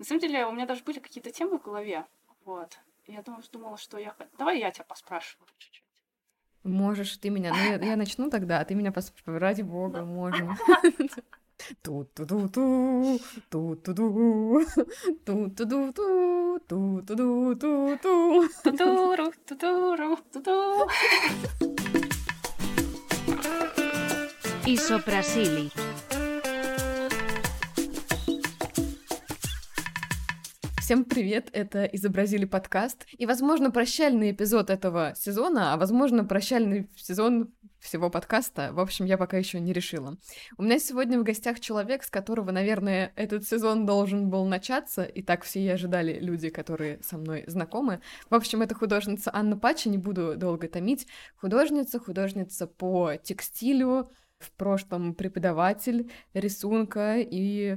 На самом деле, у меня даже были какие-то темы в голове. Вот. Я думала, думала, что я... Давай я тебя поспрашиваю чуть-чуть. Можешь ты меня... Ну, я, я начну тогда, а ты меня поспрашиваешь Ради бога, можно. Ту-ту-ту-ту, ту-ту-ту, ту-ту-ту, ту-ту-ту-ту, ту-ту-ту-ту, ту-туру, ту-ту. Исопрасилий. Всем привет, это «Изобразили подкаст». И, возможно, прощальный эпизод этого сезона, а, возможно, прощальный сезон всего подкаста. В общем, я пока еще не решила. У меня сегодня в гостях человек, с которого, наверное, этот сезон должен был начаться, и так все и ожидали люди, которые со мной знакомы. В общем, это художница Анна Пача, не буду долго томить. Художница, художница по текстилю, в прошлом преподаватель рисунка и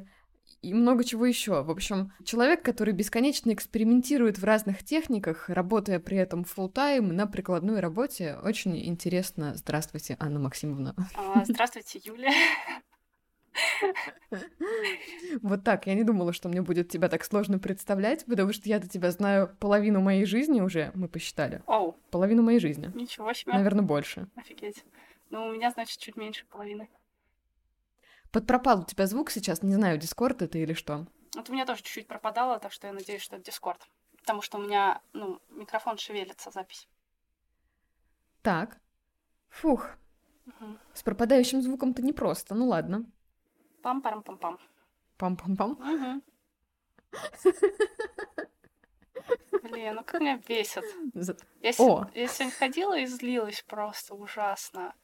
и много чего еще. В общем, человек, который бесконечно экспериментирует в разных техниках, работая при этом full тайм на прикладной работе, очень интересно. Здравствуйте, Анна Максимовна. А, Здравствуйте, Юля. Вот так, я не думала, что мне будет тебя так сложно представлять, потому что я-то тебя знаю половину моей жизни уже, мы посчитали. Оу, Половину моей жизни. ничего себе. Наверное, больше. Офигеть. Ну, у меня, значит, чуть меньше половины. Подпропал у тебя звук сейчас, не знаю, Дискорд это или что. Вот у меня тоже чуть-чуть пропадало, так что я надеюсь, что это Дискорд. Потому что у меня, ну, микрофон шевелится, запись. Так. Фух, Мгм. с пропадающим звуком-то непросто, ну ладно. Пам-парам-пам-пам. Пам-пам-пам. Блин, ну как меня бесит. Я, О. я сегодня ходила и злилась просто ужасно.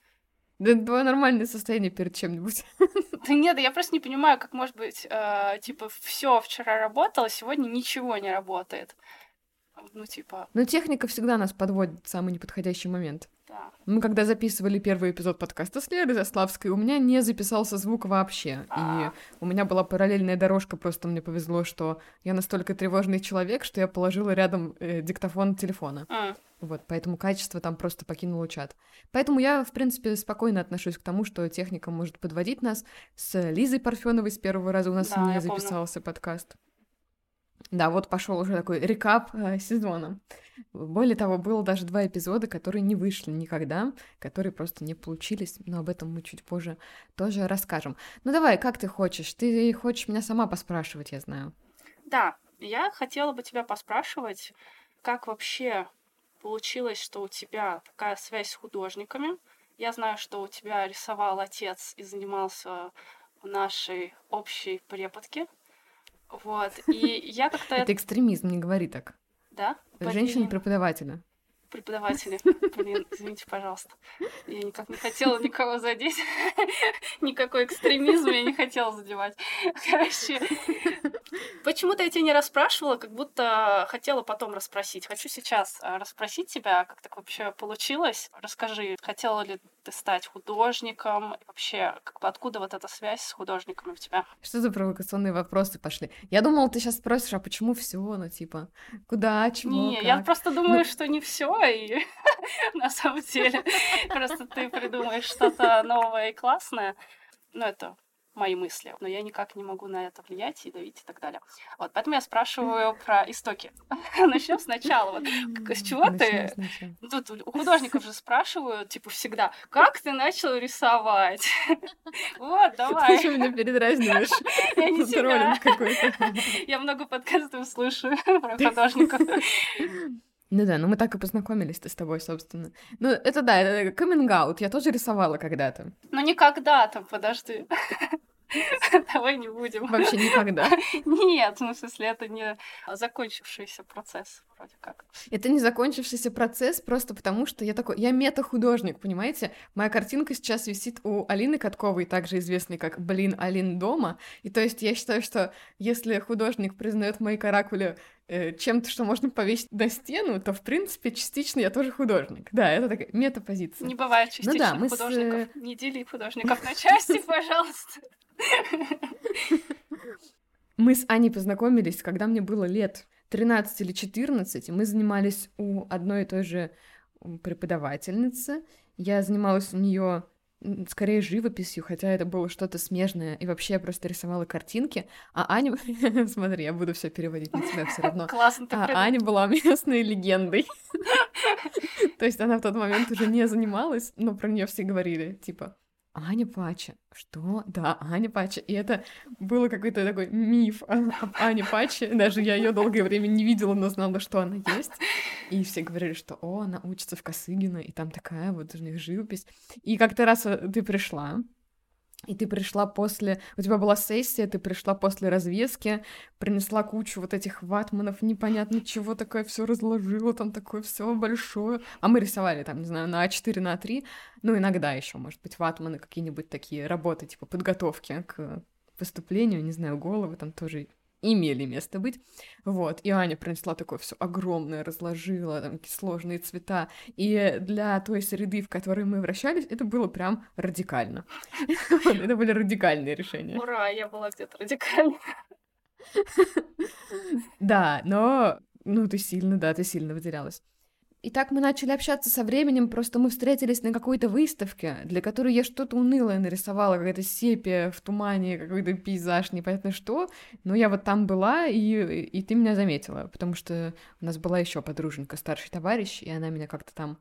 Да это твое нормальное состояние перед чем-нибудь. Да нет, я просто не понимаю, как может быть, э, типа, все вчера работало, сегодня ничего не работает. Ну, типа, Но техника всегда нас подводит в самый неподходящий момент. да. Мы когда записывали первый эпизод подкаста с Лерой Заславской, у меня не записался звук вообще. И А. у меня была параллельная дорожка, просто мне повезло, что я настолько тревожный человек, что я положила рядом э, диктофон телефона. М, Вот, поэтому качество там просто покинуло чат. Поэтому я, в принципе, спокойно отношусь к тому, что техника может подводить нас. С Лизой Парфеновой с первого раза у нас Да, не я помню. записался подкаст. Да, вот пошел уже такой рекап э, сезона. Более того, было даже два эпизода, которые не вышли никогда, которые просто не получились, но об этом мы чуть позже тоже расскажем. Ну давай, как ты хочешь? Ты хочешь меня сама поспрашивать, я знаю. Да, я хотела бы тебя поспрашивать, как вообще получилось, что у тебя такая связь с художниками. Я знаю, что у тебя рисовал отец и занимался нашей общей преподке. Вот, и я как-то... Это экстремизм, не говори так. Да? Женщина-преподавателя. Преподаватели, блин, извините, пожалуйста. Я никак не хотела никого задеть. Никакой экстремизм я не хотела задевать. Короче, почему-то я тебя не расспрашивала, как будто хотела потом расспросить. Хочу сейчас а, расспросить тебя, как так вообще получилось. Расскажи, хотела ли ты стать художником? Вообще, как бы откуда вот эта связь с художниками у тебя? Что за провокационные вопросы пошли? Я думала, ты сейчас спросишь, а почему все, ну типа, куда, чего, Не, как? я просто думаю, что не все, и на самом деле просто ты придумаешь что-то новое и классное. Ну, это мои мысли, но я никак не могу на это влиять и давить и так далее. Вот, поэтому я спрашиваю про истоки. Начнем сначала. Вот. С чего ты? Ну, Тут у художников же спрашивают, типа, всегда, как ты начал рисовать? Вот, давай. что меня передразниваешь? Я не тебя. какой-то. Я много подкастов слушаю про художников. Ну да, ну мы так и познакомились-то с тобой, собственно. Ну, это да, это каминг я тоже рисовала когда-то. Ну, никогда там, подожди. Давай не будем. Вообще никогда. Нет, ну, в смысле, это не закончившийся процесс, вроде как. Это не закончившийся процесс просто потому, что я такой... Я мета-художник, понимаете? Моя картинка сейчас висит у Алины Катковой, также известной как «Блин, Алин дома». И то есть я считаю, что если художник признает мои каракули э, чем-то, что можно повесить на стену, то, в принципе, частично я тоже художник. Да, это такая мета-позиция. Не бывает Ну да, частичных мы с, э, художников. Не дели художников на части, пожалуйста. Мы с Аней познакомились, когда мне было лет 13 или 14, и мы занимались у одной и той же преподавательницы. Я занималась у нее скорее живописью, хотя это было что-то смежное, и вообще я просто рисовала картинки, а Аня... Смотри, я буду все переводить на тебя все равно. Классно. А Аня была местной легендой. То есть она в тот момент уже не занималась, но про нее все говорили, типа, Аня Пача. Что? Да, Аня Пача. И это было какой-то такой миф об Ане Паче. Даже я ее долгое время не видела, но знала, что она есть. И все говорили, что о, она учится в Косыгино, и там такая вот у них живопись. И как-то раз э, ты пришла, и ты пришла после... У тебя была сессия, ты пришла после развески, принесла кучу вот этих ватманов, непонятно чего, такое все разложила, там такое все большое. А мы рисовали там, не знаю, на А4, на А3. Ну, иногда еще, может быть, ватманы какие-нибудь такие работы, типа подготовки к поступлению, не знаю, головы там тоже имели место быть. Вот. И Аня принесла такое все огромное, разложила, там, сложные цвета. И для той среды, в которой мы вращались, это было прям радикально. Это были радикальные решения. Ура, я была где-то радикальная. Да, но, ну, ты сильно, да, ты сильно выделялась. И так мы начали общаться со временем, просто мы встретились на какой-то выставке, для которой я что-то унылое нарисовала, какая-то сепия в тумане, какой-то пейзаж, непонятно что. Но я вот там была, и, и ты меня заметила, потому что у нас была еще подруженька, старший товарищ, и она меня как-то там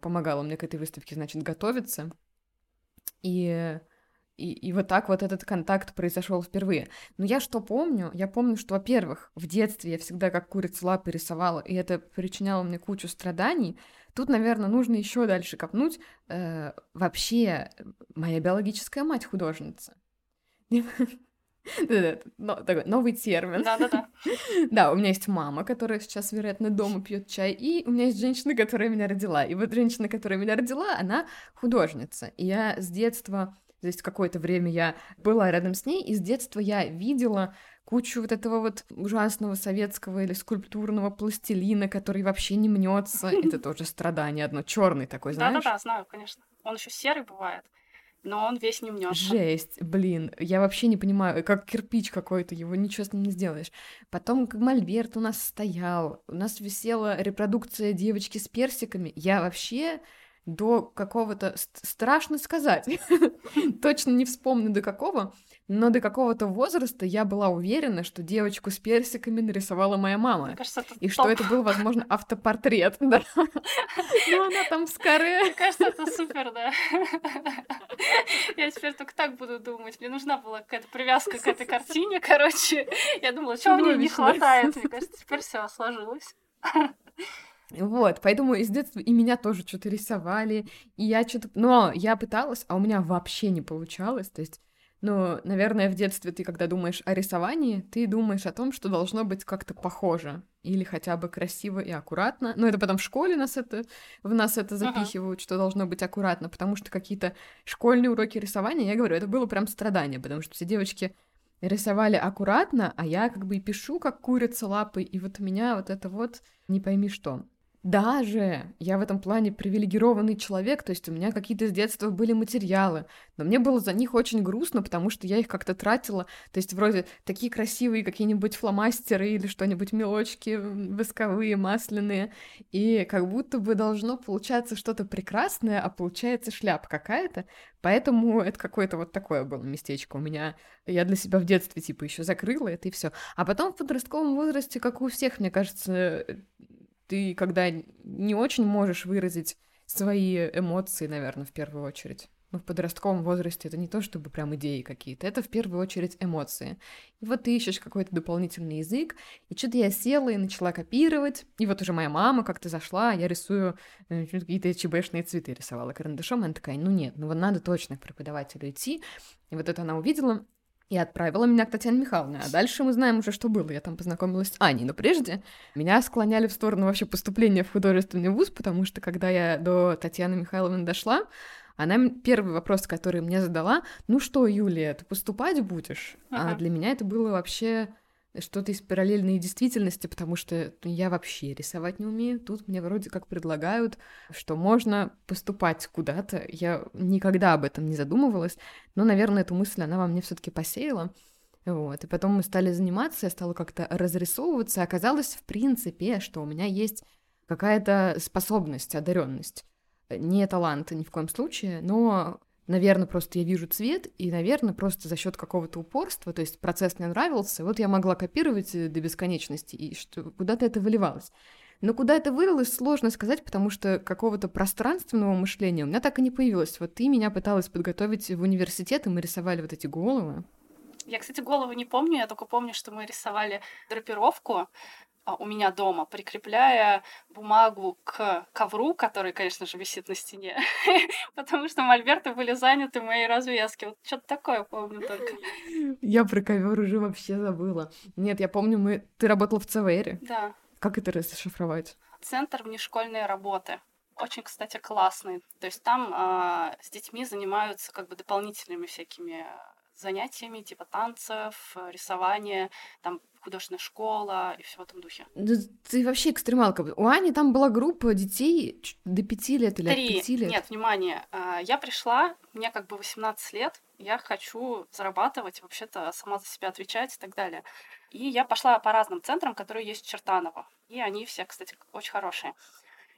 помогала мне к этой выставке, значит, готовиться. И и, и вот так вот этот контакт произошел впервые. Но я что помню? Я помню, что, во-первых, в детстве я всегда как курица лапы рисовала, и это причиняло мне кучу страданий. Тут, наверное, нужно еще дальше копнуть. Э, вообще, моя биологическая мать художница. Такой новый термин. Да-да-да. Да, у меня есть мама, которая сейчас, вероятно, дома пьет чай, и у меня есть женщина, которая меня родила. И вот женщина, которая меня родила, она художница. И я с детства то есть какое-то время я была рядом с ней, и с детства я видела кучу вот этого вот ужасного советского или скульптурного пластилина, который вообще не мнется. Это тоже страдание одно, черный такой, знаешь? Да-да-да, знаю, конечно. Он еще серый бывает но он весь не мнется. Жесть, блин, я вообще не понимаю, как кирпич какой-то, его ничего с ним не сделаешь. Потом, как мольберт у нас стоял, у нас висела репродукция девочки с персиками. Я вообще до какого-то... Страшно сказать. Точно не вспомню до какого, но до какого-то возраста я была уверена, что девочку с персиками нарисовала моя мама. кажется, и топ. что это был, возможно, автопортрет. Да. Ну, она там с каре. Мне кажется, это супер, да. Я теперь только так буду думать. Мне нужна была какая-то привязка к этой картине, короче. Я думала, чего мне не хватает. Мне кажется, теперь все сложилось. Вот, поэтому из детства и меня тоже что-то рисовали, и я что-то... Но я пыталась, а у меня вообще не получалось, то есть... Ну, наверное, в детстве ты, когда думаешь о рисовании, ты думаешь о том, что должно быть как-то похоже или хотя бы красиво и аккуратно. Но это потом в школе нас это, в нас это запихивают, uh-huh. что должно быть аккуратно, потому что какие-то школьные уроки рисования, я говорю, это было прям страдание, потому что все девочки рисовали аккуратно, а я как бы и пишу, как курица лапой, и вот у меня вот это вот не пойми что. Даже я в этом плане привилегированный человек, то есть у меня какие-то с детства были материалы, но мне было за них очень грустно, потому что я их как-то тратила, то есть вроде такие красивые какие-нибудь фломастеры или что-нибудь мелочки восковые, масляные, и как будто бы должно получаться что-то прекрасное, а получается шляп какая-то, поэтому это какое-то вот такое было местечко у меня. Я для себя в детстве типа еще закрыла это и все. А потом в подростковом возрасте, как у всех, мне кажется, ты когда не очень можешь выразить свои эмоции, наверное, в первую очередь. Ну, в подростковом возрасте это не то, чтобы прям идеи какие-то, это в первую очередь эмоции. И вот ты ищешь какой-то дополнительный язык, и что-то я села и начала копировать, и вот уже моя мама как-то зашла, я рисую э, какие-то ЧБшные цветы рисовала карандашом, и она такая, ну нет, ну вот надо точно к преподавателю идти, и вот это она увидела, и отправила меня к Татьяне Михайловне. А дальше мы знаем уже, что было. Я там познакомилась с Аней. Но прежде меня склоняли в сторону вообще поступления в художественный вуз, потому что когда я до Татьяны Михайловны дошла, она первый вопрос, который мне задала, ну что, Юлия, ты поступать будешь? Ага. А для меня это было вообще что-то из параллельной действительности, потому что я вообще рисовать не умею. Тут мне вроде как предлагают, что можно поступать куда-то. Я никогда об этом не задумывалась, но, наверное, эту мысль она во мне все таки посеяла. Вот. И потом мы стали заниматься, я стала как-то разрисовываться. Оказалось, в принципе, что у меня есть какая-то способность, одаренность. Не талант ни в коем случае, но наверное, просто я вижу цвет, и, наверное, просто за счет какого-то упорства, то есть процесс мне нравился, вот я могла копировать э, до бесконечности, и что куда-то это выливалось. Но куда это вылилось, сложно сказать, потому что какого-то пространственного мышления у меня так и не появилось. Вот ты меня пыталась подготовить в университет, и мы рисовали вот эти головы. Я, кстати, голову не помню, я только помню, что мы рисовали драпировку у меня дома, прикрепляя бумагу к ковру, который, конечно же, висит на стене, потому что мольберты были заняты моей развески. Вот что-то такое помню только. Я про ковер уже вообще забыла. Нет, я помню, мы... Ты работала в ЦВРе. Да. Как это расшифровать? Центр внешкольной работы. Очень, кстати, классный. То есть там э, с детьми занимаются как бы дополнительными всякими занятиями, типа танцев, рисования, там художественная школа и все в этом духе. Да ты вообще экстремалка. У Ани там была группа детей до пяти лет или Три. от пяти лет. Нет, внимание, а, я пришла, мне как бы 18 лет, я хочу зарабатывать, вообще-то сама за себя отвечать и так далее. И я пошла по разным центрам, которые есть в Чертаново. И они все, кстати, очень хорошие.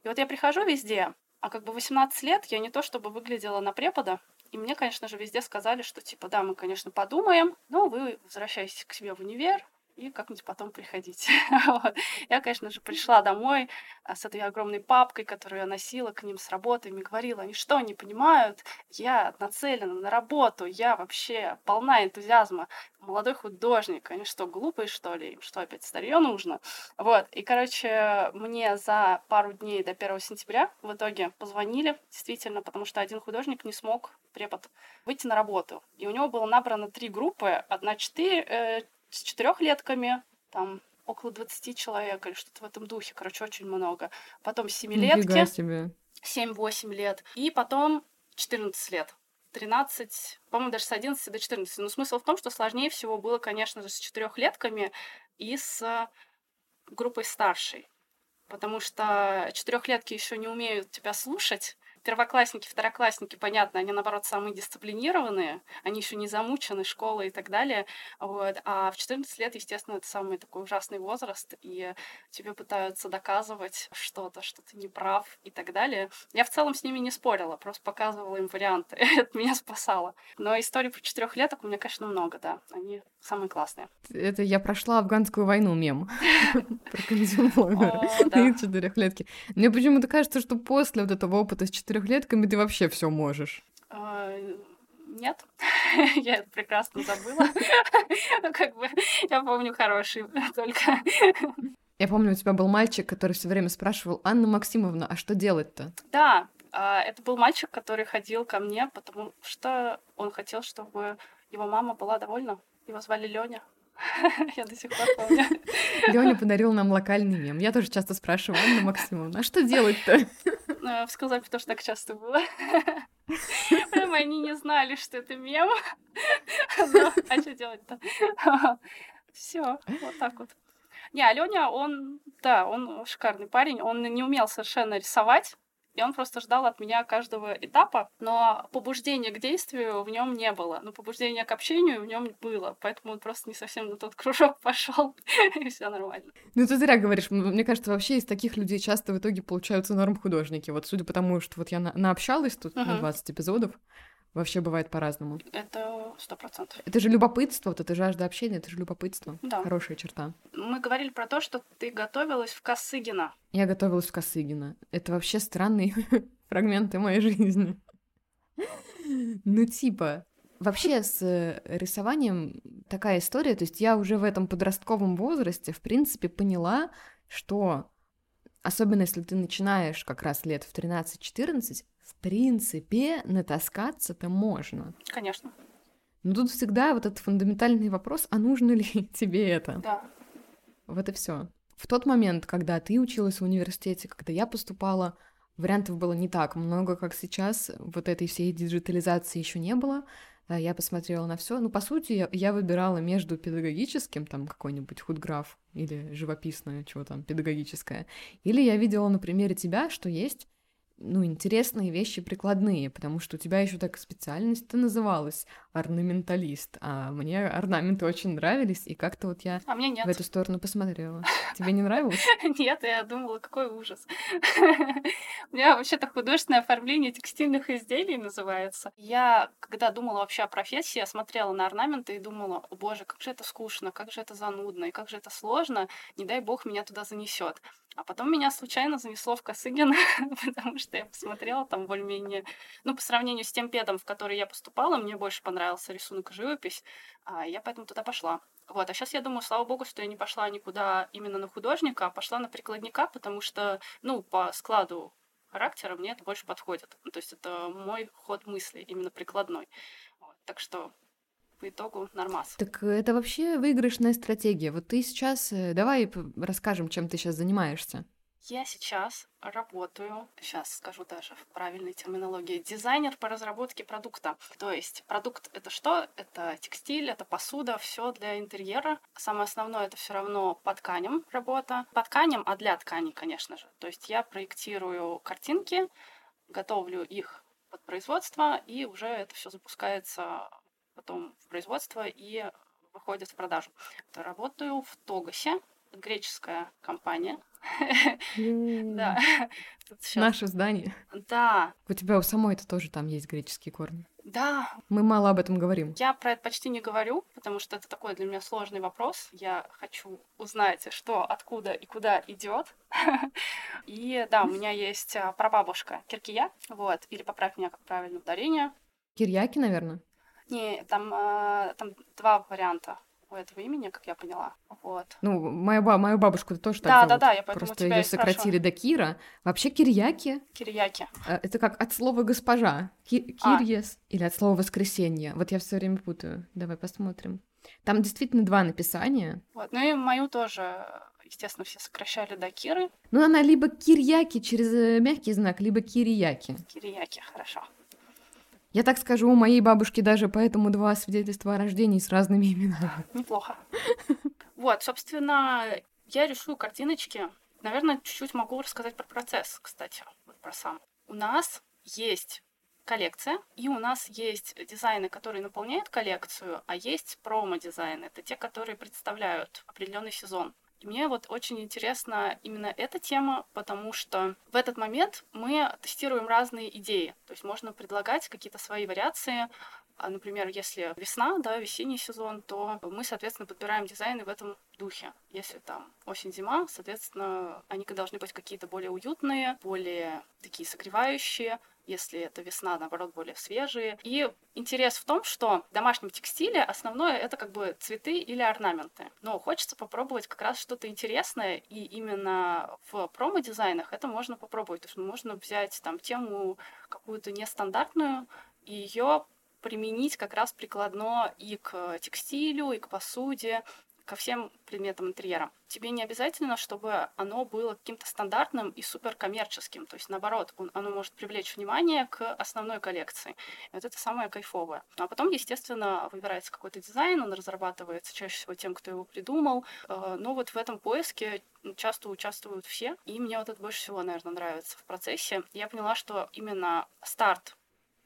И вот я прихожу везде, а как бы 18 лет я не то чтобы выглядела на препода, и мне, конечно же, везде сказали, что типа, да, мы, конечно, подумаем, но вы возвращаетесь к себе в универ, и как-нибудь потом приходите. вот. Я, конечно же, пришла домой а, с этой огромной папкой, которую я носила к ним с работы, и говорила, они что, не понимают? Я нацелена на работу, я вообще полна энтузиазма. Молодой художник, они что, глупые, что ли? Им что, опять старье нужно? Вот, и, короче, мне за пару дней до 1 сентября в итоге позвонили, действительно, потому что один художник не смог, препод, выйти на работу. И у него было набрано три группы, одна четыре, э, с четырехлетками, там около 20 человек или что-то в этом духе, короче, очень много. Потом семилетки, себе. 7-8 лет, и потом 14 лет. 13, по-моему, даже с 11 до 14. Но смысл в том, что сложнее всего было, конечно же, с четырехлетками и с группой старшей. Потому что четырехлетки еще не умеют тебя слушать, первоклассники, второклассники, понятно, они, наоборот, самые дисциплинированные, они еще не замучены школой и так далее, вот, а в 14 лет, естественно, это самый такой ужасный возраст, и тебе пытаются доказывать что-то, что ты не прав и так далее. Я в целом с ними не спорила, просто показывала им варианты, это меня спасало. Но историй про четырехлеток у меня, конечно, много, да, они самые классные. Это я прошла афганскую войну мем про комедиолога и четырехлетки. Мне почему-то кажется, что после вот этого опыта с четырехлетками ты вообще все можешь. А, нет, я это прекрасно забыла. Ну, как бы, я помню хороший только. Я помню, у тебя был мальчик, который все время спрашивал, Анна Максимовна, а что делать-то? Да, а, это был мальчик, который ходил ко мне, потому что он хотел, чтобы его мама была довольна. Его звали Лёня. Я до сих пор помню. Лёня подарил нам локальный мем. Я тоже часто спрашиваю, Анна Максимовна, а что делать-то? Ну, сказать, потому что так часто было. Прямо они не знали, что это мем. Ну, а что делать-то? Все, вот так вот. Не, Алёня, он, да, он шикарный парень. Он не умел совершенно рисовать и он просто ждал от меня каждого этапа, но побуждения к действию в нем не было, но побуждение к общению в нем было, поэтому он просто не совсем на тот кружок пошел, и все нормально. Ну ты зря говоришь, мне кажется, вообще из таких людей часто в итоге получаются норм художники. Вот судя по тому, что вот я на наобщалась тут uh-huh. на 20 эпизодов, Вообще бывает по-разному. Это сто процентов. Это же любопытство, вот это жажда общения, это же любопытство. Да. Хорошая черта. Мы говорили про то, что ты готовилась в Косыгина. Я готовилась в Косыгина. Это вообще странные фрагменты моей жизни. Ну, типа, вообще с э, рисованием такая история, то есть я уже в этом подростковом возрасте, в принципе, поняла, что особенно если ты начинаешь как раз лет в 13-14, в принципе, натаскаться-то можно. Конечно. Но тут всегда вот этот фундаментальный вопрос, а нужно ли тебе это? Да. Вот и все. В тот момент, когда ты училась в университете, когда я поступала, вариантов было не так много, как сейчас. Вот этой всей диджитализации еще не было. Я посмотрела на все. Ну, по сути, я, я выбирала между педагогическим, там, какой-нибудь худграф или живописное, чего там, педагогическое. Или я видела на примере тебя, что есть ну, интересные вещи прикладные, потому что у тебя еще так специальность-то называлась орнаменталист, а мне орнаменты очень нравились, и как-то вот я а мне нет. в эту сторону посмотрела. Тебе не нравилось? Нет, я думала, какой ужас. У меня вообще-то художественное оформление текстильных изделий называется. Я, когда думала вообще о профессии, я смотрела на орнаменты и думала, о боже, как же это скучно, как же это занудно, и как же это сложно, не дай бог меня туда занесет. А потом меня случайно занесло в Косыгин, потому что я посмотрела там более-менее... Ну, по сравнению с тем педом, в который я поступала, мне больше понравился рисунок и живопись, а я поэтому туда пошла. Вот, а сейчас я думаю, слава богу, что я не пошла никуда именно на художника, а пошла на прикладника, потому что, ну, по складу характера мне это больше подходит. Ну, то есть это мой ход мысли, именно прикладной. Вот, так что по итогу нормас. Так это вообще выигрышная стратегия. Вот ты сейчас, э, давай расскажем, чем ты сейчас занимаешься. Я сейчас работаю, сейчас скажу даже в правильной терминологии, дизайнер по разработке продукта. То есть продукт это что? Это текстиль, это посуда, все для интерьера. Самое основное это все равно по тканям работа. По тканям, а для тканей, конечно же. То есть я проектирую картинки, готовлю их под производство, и уже это все запускается потом в производство и выходит в продажу. Работаю в Тогасе, греческая компания. Да. Наше здание. Да. У тебя у самой это тоже там есть греческие корни. Да. Мы мало об этом говорим. Я про это почти не говорю, потому что это такой для меня сложный вопрос. Я хочу узнать, что, откуда и куда идет. И да, у меня есть а, прабабушка Киркия, вот, или поправь меня, как правильно ударение. Кирьяки, наверное. Не, там, э, там два варианта у этого имени, как я поняла. Вот. Ну, моя ба мою бабушку тоже так Да, зовут. да, да, я поэтому Просто ее сократили до Кира. Вообще Кирьяки. Кирьяки. Э, это как от слова госпожа. Ки А. Кирьес. Или от слова воскресенье. Вот я все время путаю. Давай посмотрим. Там действительно два написания. Вот. Ну и мою тоже, естественно, все сокращали до Киры. Ну, она либо Кирьяки через э, мягкий знак, либо Кирияки. Кирияки, хорошо. Я так скажу, у моей бабушки даже поэтому два свидетельства о рождении с разными именами. Неплохо. Вот, собственно, я рисую картиночки. Наверное, чуть-чуть могу рассказать про процесс, кстати, вот про сам. У нас есть коллекция, и у нас есть дизайны, которые наполняют коллекцию, а есть промо-дизайны. Это те, которые представляют определенный сезон. И мне вот очень интересна именно эта тема, потому что в этот момент мы тестируем разные идеи. То есть можно предлагать какие-то свои вариации. А, Например, если весна, да, весенний сезон, то мы, соответственно, подбираем дизайны в этом духе. Если там осень-зима, соответственно, они должны быть какие-то более уютные, более такие согревающие если это весна, наоборот, более свежие. И интерес в том, что в домашнем текстиле основное это как бы цветы или орнаменты. Но хочется попробовать как раз что-то интересное, и именно в промо-дизайнах это можно попробовать. То есть можно взять там тему какую-то нестандартную и ее применить как раз прикладно и к текстилю, и к посуде, ко всем предметам интерьера. Тебе не обязательно, чтобы оно было каким-то стандартным и суперкоммерческим. То есть, наоборот, он, оно может привлечь внимание к основной коллекции. И вот это самое кайфовое. Ну, а потом, естественно, выбирается какой-то дизайн, он разрабатывается чаще всего тем, кто его придумал. Э, Но вот в этом поиске часто участвуют все. И мне вот это больше всего, наверное, нравится в процессе. Я поняла, что именно старт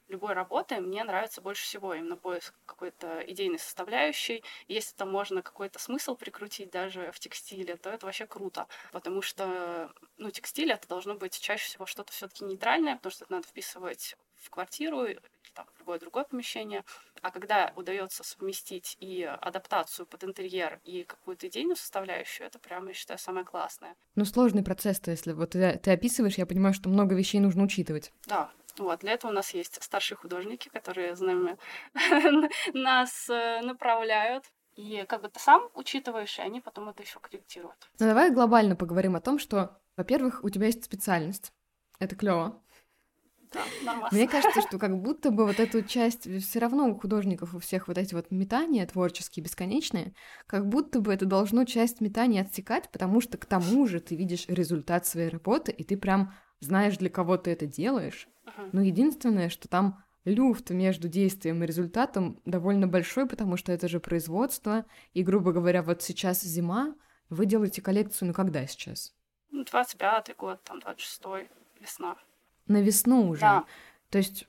любой работы мне нравится больше всего именно поиск какой-то идейной составляющей. Если там можно какой-то смысл прикрутить даже в текстиле, то это вообще круто, потому что ну, текстиль это должно быть чаще всего что-то все-таки нейтральное, потому что это надо вписывать в квартиру или там, в любое другое помещение. А когда удается совместить и адаптацию под интерьер, и какую-то идейную составляющую, это прямо, я считаю, самое классное. Ну, сложный процесс-то, если вот ты, ты описываешь, я понимаю, что много вещей нужно учитывать. Да, вот, для этого у нас есть старшие художники, которые нами нас э, направляют. И как бы ты сам учитываешь, и они потом это еще корректируют. Ну, давай глобально поговорим о том, что, во-первых, у тебя есть специальность. Это клево. Да, нормально. Мне кажется, что как будто бы вот эту часть все равно у художников у всех вот эти вот метания творческие, бесконечные, как будто бы это должно часть метаний отсекать, потому что к тому же ты видишь результат своей работы, и ты прям знаешь, для кого ты это делаешь. Uh-huh. Но единственное, что там люфт между действием и результатом довольно большой, потому что это же производство, и, грубо говоря, вот сейчас зима, вы делаете коллекцию, ну когда сейчас? Ну, 25-й год, там, 26-й, весна. на весну уже. Да. То есть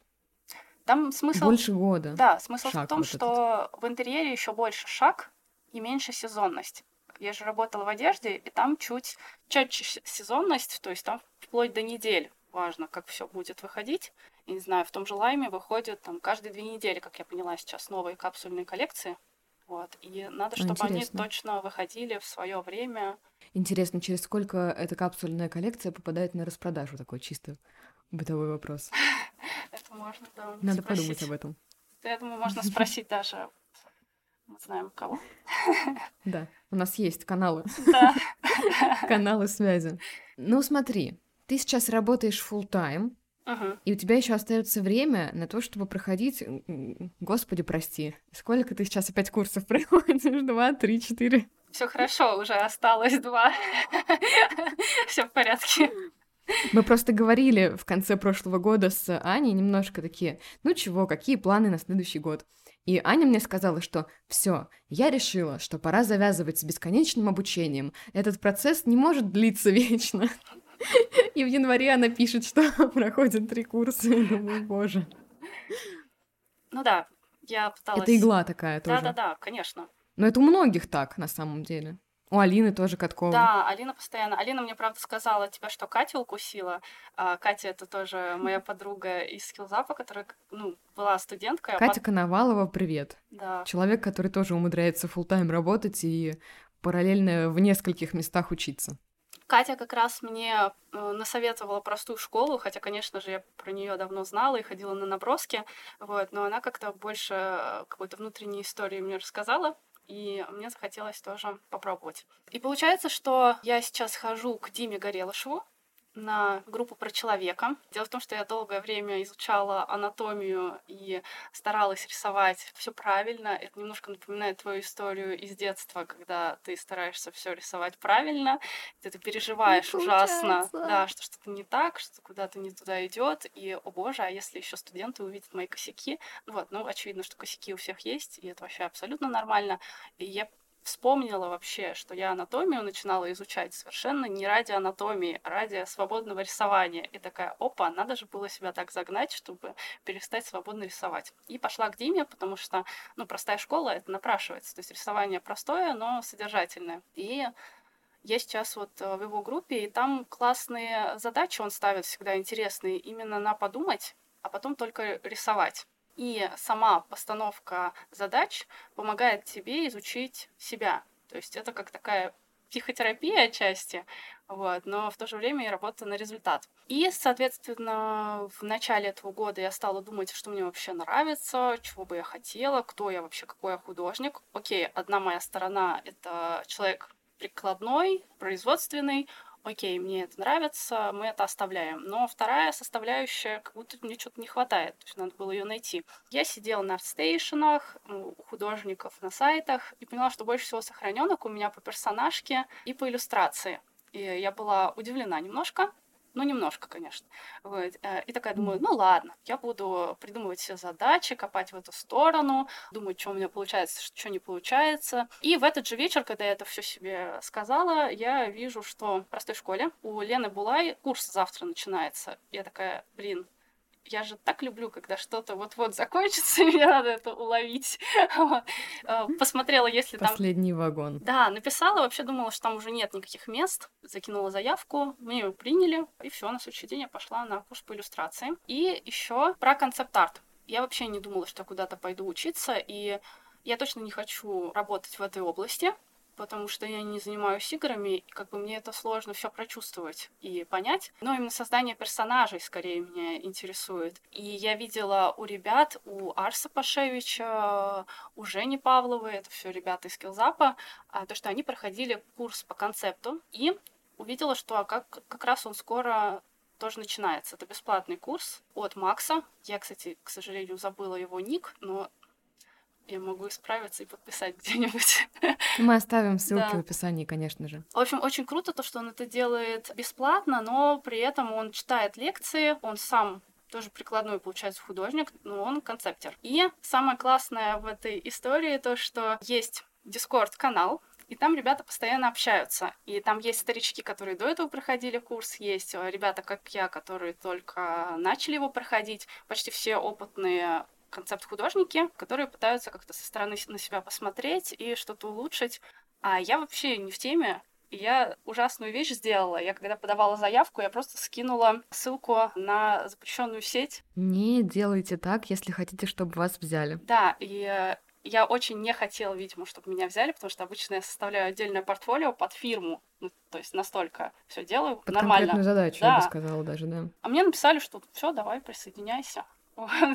Там смысл... больше года. Да, смысл шаг в том, вот этот. что в интерьере еще больше шаг и меньше сезонность. Я же работала в одежде, и там чуть с- сезонность, то есть там вплоть до недель важно, как все будет выходить. Я не знаю, в том же лайме выходят там каждые две недели, как я поняла сейчас, новые капсульные коллекции. Вот. И надо, А, чтобы они интересно. точно выходили в свое время. Интересно, через сколько эта капсульная коллекция попадает на распродажу? Такой чисто бытовой вопрос. Это можно да, Надо спросить. подумать об этом. Я думаю, можно спросить даже, мы знаем кого. Да, у нас есть каналы, Да. каналы связи. Ну смотри, ты сейчас работаешь full тайм Мгм. и у тебя еще остается время на то, чтобы проходить, господи, прости, сколько ты сейчас опять курсов проходишь? Два, три, четыре? Все хорошо, уже осталось два. Все в порядке. Мы просто говорили в конце прошлого года с Аней немножко такие, ну чего, какие планы на следующий год? И Аня мне сказала, что все, я решила, что пора завязывать с бесконечным обучением. Этот процесс не может длиться вечно. И в январе она пишет, что проходит три курса. И думаю, боже. Ну да, я пыталась... Это игла такая тоже. Да-да-да, конечно. Но это у многих так, на самом деле. У Алины тоже Катковой. Да, Алина постоянно. Алина мне, правда, сказала, тебя что, Катя укусила? А Катя — это тоже моя подруга из скиллзапа, которая, ну, была студенткой. а Катя пот- Коновалова, привет. Да. Человек, который тоже умудряется full тайм работать и параллельно в нескольких местах учиться. Катя как раз мне э, насоветовала простую школу, хотя, конечно же, я про нее давно знала и ходила на наброски, вот, но она как-то больше э, какой-то внутренней истории мне рассказала, и мне захотелось тоже попробовать. И получается, что я сейчас хожу к Диме Горелышеву на группу про человека. Дело в том, что я долгое время изучала анатомию и старалась рисовать все правильно. Это немножко напоминает твою историю из детства, когда ты стараешься все рисовать правильно, где ты переживаешь ужасно, да, что что-то не так, что куда-то не туда идет, и, о боже, а если еще студенты увидят мои косяки, вот, ну, очевидно, что косяки у всех есть, и это вообще абсолютно нормально, и я вспомнила вообще, что я анатомию начинала изучать совершенно не ради анатомии, а ради свободного рисования. И такая, опа, надо же было себя так загнать, чтобы перестать свободно рисовать. И пошла к Диме, потому что, ну, простая школа, это напрашивается. То есть рисование простое, но содержательное. И я сейчас вот э, в его группе, и там классные задачи он ставит всегда интересные, именно на подумать, а потом только рисовать. И сама постановка задач помогает тебе изучить себя. То есть это как такая психотерапия отчасти, вот, но в то же время и работа на результат. И, соответственно, в начале этого года я стала думать, что мне вообще нравится, чего бы я хотела, кто я вообще, какой я художник. Окей, одна моя сторона — это человек прикладной, производственный, окей, мне это нравится, мы это оставляем. Но вторая составляющая, как будто мне что-то не хватает, то есть надо было ее найти. Я сидела на артстейшенах, у художников на сайтах и поняла, что больше всего сохраненок у меня по персонажке и по иллюстрации. И я была удивлена немножко, ну, немножко, конечно. Вот. э, И такая думаю, ну ладно, я буду придумывать все задачи, копать в эту сторону, думать, что у меня получается, что не получается. И в этот же вечер, когда я это все себе сказала, я вижу, что в простой школе у Лены Булай курс завтра начинается. Я такая, блин, я же так люблю, когда что-то вот-вот закончится, и мне надо это уловить. Э, Посмотрела, если там Последний вагон. да, написала, вообще думала, что там уже нет никаких мест. Закинула заявку, мне ее приняли, и все, на следующий день я пошла на курс по иллюстрации. И еще про концепт-арт. Я вообще не думала, что куда-то пойду учиться, и я точно не хочу работать в этой области, потому что я не занимаюсь играми, и как бы мне это сложно все прочувствовать и понять. Но именно создание персонажей скорее меня интересует. И я видела у ребят, у Арса Пашевича, у Жени Павловой, это все ребята из Килзапа, а, то, что они проходили курс по концепту, и увидела, что а как, как раз он скоро тоже начинается. Это бесплатный курс от Макса. Я, кстати, к сожалению, забыла его ник, но я могу исправиться и подписать где-нибудь. Мы оставим ссылки Да. в описании, конечно же. В общем, очень круто то, что он это делает бесплатно, но при этом он читает лекции, он сам тоже прикладной, получается, художник, но он концептер. И самое классное в этой истории то, что есть Discord-канал, И там ребята постоянно общаются. И там есть старички, которые до этого проходили курс, есть э, ребята, как я, которые только начали его проходить. Почти все опытные концепт-художники, которые пытаются как-то со стороны на себя посмотреть и что-то улучшить. А я вообще не в теме, я ужасную вещь сделала. Я когда подавала заявку, я просто скинула ссылку на запрещенную сеть. Не делайте так, если хотите, чтобы вас взяли. Да, и э, я очень не хотела, видимо, чтобы меня взяли, потому что обычно я составляю отдельное портфолио под фирму. Ну, то есть настолько все делаю под нормально. конкретную задачу, да. я бы сказала даже, да. А мне написали, что все, давай, присоединяйся.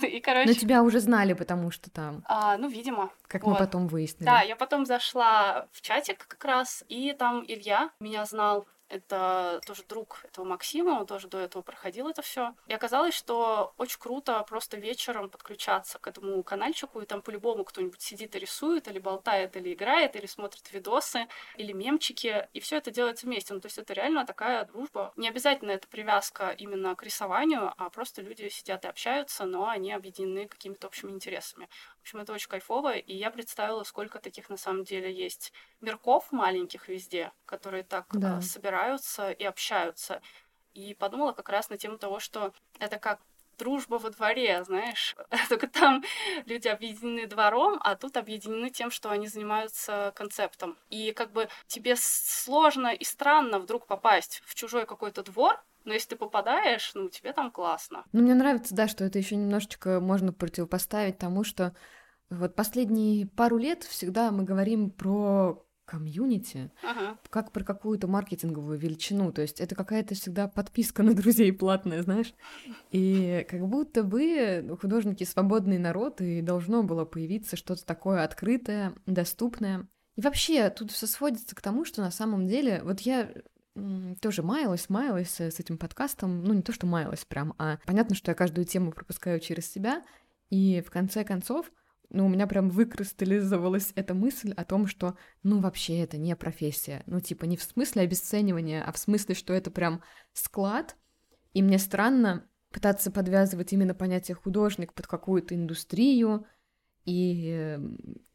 И, короче... Но тебя уже знали, потому что там... А, ну, видимо. Как вот. мы потом выяснили. Да, я потом зашла в чатик как раз, и там Илья меня знал, это тоже друг этого Максима, он тоже до этого проходил это все. И оказалось, что очень круто просто вечером подключаться к этому каналчику, и там по-любому кто-нибудь сидит и рисует, или болтает, или играет, или смотрит видосы, или мемчики, и все это делается вместе. Ну, то есть это реально такая дружба. Не обязательно это привязка именно к рисованию, а просто люди сидят и общаются, но они объединены какими-то общими интересами. В общем, это очень кайфово, и я представила, сколько таких на самом деле есть мирков маленьких везде, которые так да. собираются и общаются. И подумала как раз на тему того, что это как дружба во дворе, знаешь. Только там люди объединены двором, а тут объединены тем, что они занимаются концептом. И как бы тебе сложно и странно вдруг попасть в чужой какой-то двор, но если ты попадаешь, ну, тебе там классно. Ну, мне нравится, да, что это еще немножечко можно противопоставить тому, что вот последние пару лет всегда мы говорим про комьюнити, ага. как про какую-то маркетинговую величину. То есть это какая-то всегда подписка на друзей платная, знаешь. И как будто бы художники свободный народ, и должно было появиться что-то такое открытое, доступное. И вообще тут все сводится к тому, что на самом деле, вот я тоже маялась, маялась с этим подкастом. Ну, не то, что маялась прям, а понятно, что я каждую тему пропускаю через себя. И в конце концов, ну, у меня прям выкристаллизовалась эта мысль о том, что, ну, вообще это не профессия. Ну, типа, не в смысле обесценивания, а в смысле, что это прям склад. И мне странно пытаться подвязывать именно понятие художник под какую-то индустрию. И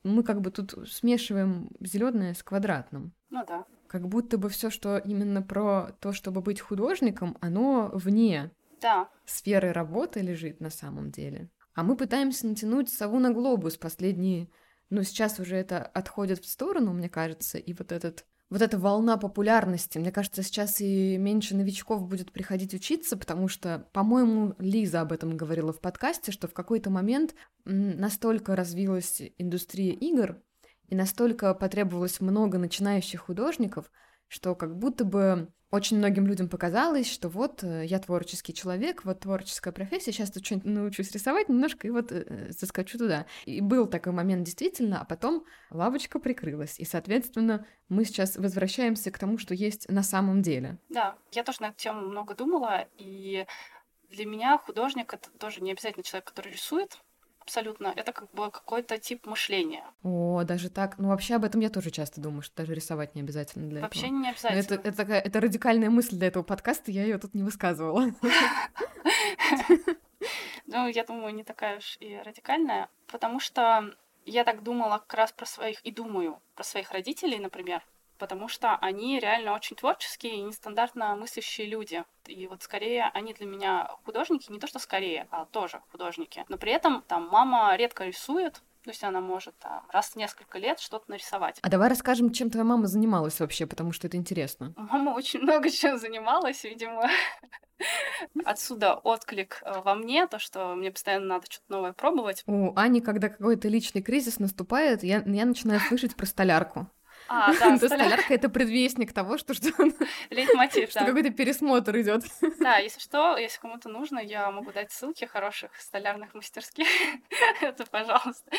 мы как бы тут смешиваем зеленое с квадратным. Ну да как будто бы все, что именно про то, чтобы быть художником, оно вне да. сферы работы лежит на самом деле. А мы пытаемся натянуть сову на глобус последние... Ну, сейчас уже это отходит в сторону, мне кажется, и вот этот вот эта волна популярности. Мне кажется, сейчас и меньше новичков будет приходить учиться, потому что, по-моему, Лиза об этом говорила в подкасте, что в какой-то момент настолько развилась индустрия игр, и настолько потребовалось много начинающих художников, что как будто бы очень многим людям показалось, что вот э, я творческий человек, вот творческая профессия, сейчас тут что-нибудь научусь рисовать немножко и вот э, заскочу туда. И был такой момент действительно, а потом лавочка прикрылась. И, соответственно, мы сейчас возвращаемся к тому, что есть на самом деле. Да, я тоже на эту тему много думала, и для меня художник — это тоже не обязательно человек, который рисует, абсолютно. Это как бы какой-то тип мышления. О, даже так. Ну, вообще об этом я тоже часто думаю, что даже рисовать не обязательно для вообще этого. Вообще не обязательно. это, это, такая, это радикальная мысль для этого подкаста, я ее тут не высказывала. Ну, я думаю, не такая уж и радикальная, потому что я так думала как раз про своих, и думаю про своих родителей, например, потому что они реально очень творческие и нестандартно мыслящие люди. И вот скорее они для меня художники, не то что скорее, а тоже художники. Но при этом там мама редко рисует, то есть она может там, раз в несколько лет что-то нарисовать. А давай расскажем, чем твоя мама занималась вообще, потому что это интересно. Мама очень много чем занималась, видимо. Отсюда отклик э, во мне, то, что мне постоянно надо что-то новое пробовать. У Ани, когда какой-то личный кризис наступает, я, я начинаю слышать про столярку. А, да, То столярка — это предвестник того, что что Лейтмотив, какой-то пересмотр идет. Да, если что, если кому-то нужно, я могу дать ссылки хороших столярных мастерских. Это, пожалуйста,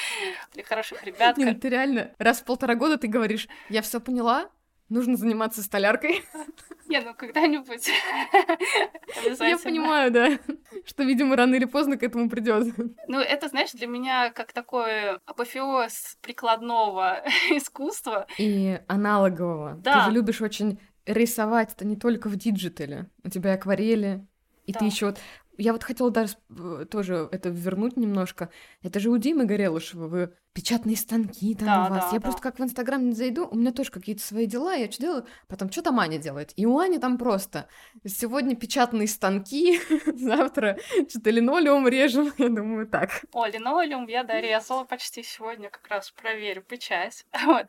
для хороших ребят. Нет, ты реально раз в полтора года ты говоришь, я все поняла, нужно заниматься столяркой. Не, ну когда-нибудь. Я понимаю, да, что, видимо, рано или поздно к этому придет. Ну, это, знаешь, для меня как такой апофеоз прикладного искусства. И аналогового. Да. Ты же любишь очень рисовать это не только в диджитале. У тебя акварели, и да. ты еще вот я вот хотела даже э, тоже это вернуть немножко. Это же у Димы Горелышева. Вы печатные станки там Да, у вас. да, Я да. просто как в Инстаграм не зайду, у меня тоже какие-то свои дела, я что делаю, потом что там Аня делает. И у Ани там просто сегодня печатные станки, завтра что-то линолеум режем. Я думаю, так. О, линолеум я дорезала почти сегодня, как раз проверю печать. Вот.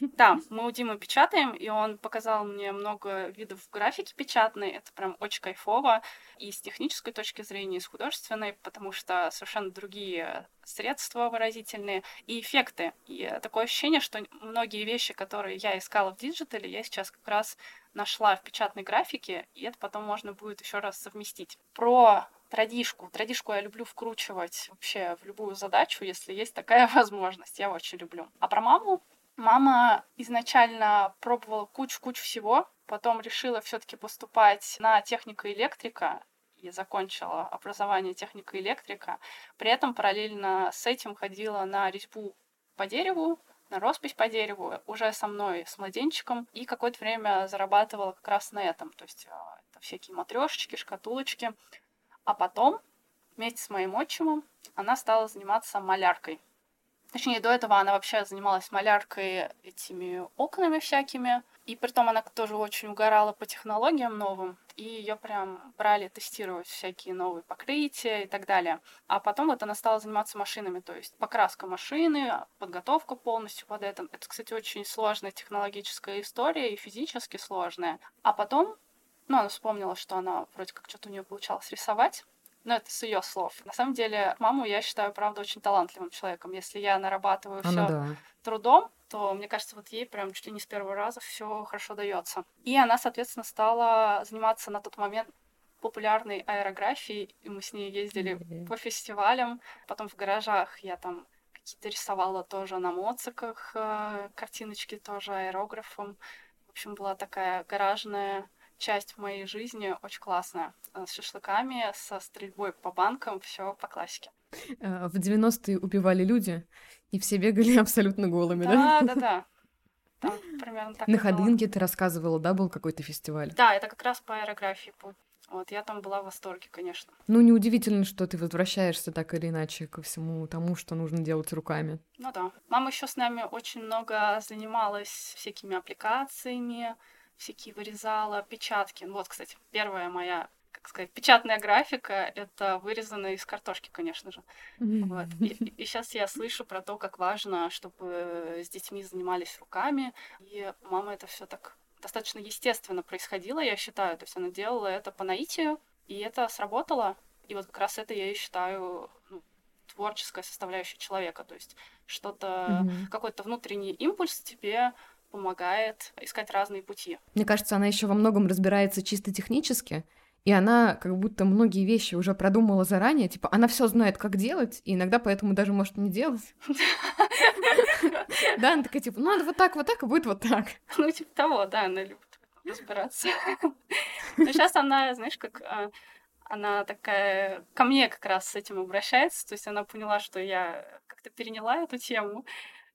Да, мы у Димы печатаем, и он показал мне много видов графики печатной. Это прям очень кайфово. И с технической точки зрения, и с художественной, потому что совершенно другие средства выразительные и эффекты. И такое ощущение, что многие вещи, которые я искала в диджитале, я сейчас как раз нашла в печатной графике, и это потом можно будет еще раз совместить. Про традишку. Традишку я люблю вкручивать вообще в любую задачу, если есть такая возможность. Я очень люблю. А про маму? Мама изначально пробовала кучу-кучу всего, потом решила все-таки поступать на техника электрика и закончила образование техника электрика. При этом параллельно с этим ходила на резьбу по дереву, на роспись по дереву, уже со мной, с младенчиком, и какое-то время зарабатывала как раз на этом. То есть а, это всякие матрешечки, шкатулочки. А потом, вместе с моим отчимом, она стала заниматься маляркой. Точнее, до этого она вообще занималась маляркой этими окнами всякими. И притом она тоже очень угорала по технологиям новым. И ее прям брали тестировать всякие новые покрытия и так далее. А потом вот она стала заниматься машинами, то есть покраска машины, подготовка полностью под это. Это, кстати, очень сложная технологическая история и физически сложная. А потом, ну, она вспомнила, что она вроде как что-то у нее получалось рисовать. Ну, это с ее слов. На самом деле, маму я считаю, правда, очень талантливым человеком. Если я нарабатываю все да. трудом, то мне кажется, вот ей прям чуть ли не с первого раза все хорошо дается. И она, соответственно, стала заниматься на тот момент популярной аэрографией, и мы с ней ездили Мгм. по фестивалям, потом в гаражах я там какие-то рисовала тоже на моциках, э, картиночки тоже аэрографом. В общем, была такая гаражная часть в моей жизни, очень классная. Э, С шашлыками, со стрельбой по банкам, все по классике. Э, В 90-е убивали люди, и все бегали абсолютно голыми, да? Да, да, да. Там примерно так. На было. Ходынке ты рассказывала, да, был какой-то фестиваль? Да, это как раз по аэрографии был. Вот, я там была в восторге, конечно. Ну, неудивительно, что ты возвращаешься так или иначе ко всему тому, что нужно делать руками. Ну да. Мама еще с нами очень много занималась всякими аппликациями, всякие вырезала, печатки. Ну Вот, кстати, первая моя, как сказать, печатная графика — это вырезанная из картошки, конечно же. Вот. И, сейчас я слышу про то, как важно, чтобы с детьми занимались руками. И мама это все так достаточно естественно происходило, я считаю. То есть она делала это по наитию, и это сработало. И вот как раз это я и считаю ну, творческая составляющая человека. То есть что-то, Мгм. какой-то внутренний импульс тебе помогает искать разные пути. Мне кажется, она еще во многом разбирается чисто технически, и она как будто многие вещи уже продумала заранее, типа она все знает, как делать, и иногда поэтому даже может не делать. Да, она такая, типа, ну, надо вот так, вот так, и будет вот так. Ну, типа того, да, она любит разбираться. Но сейчас она, знаешь, как а, она такая ко мне как раз с этим обращается, то есть она поняла, что я как-то переняла эту тему,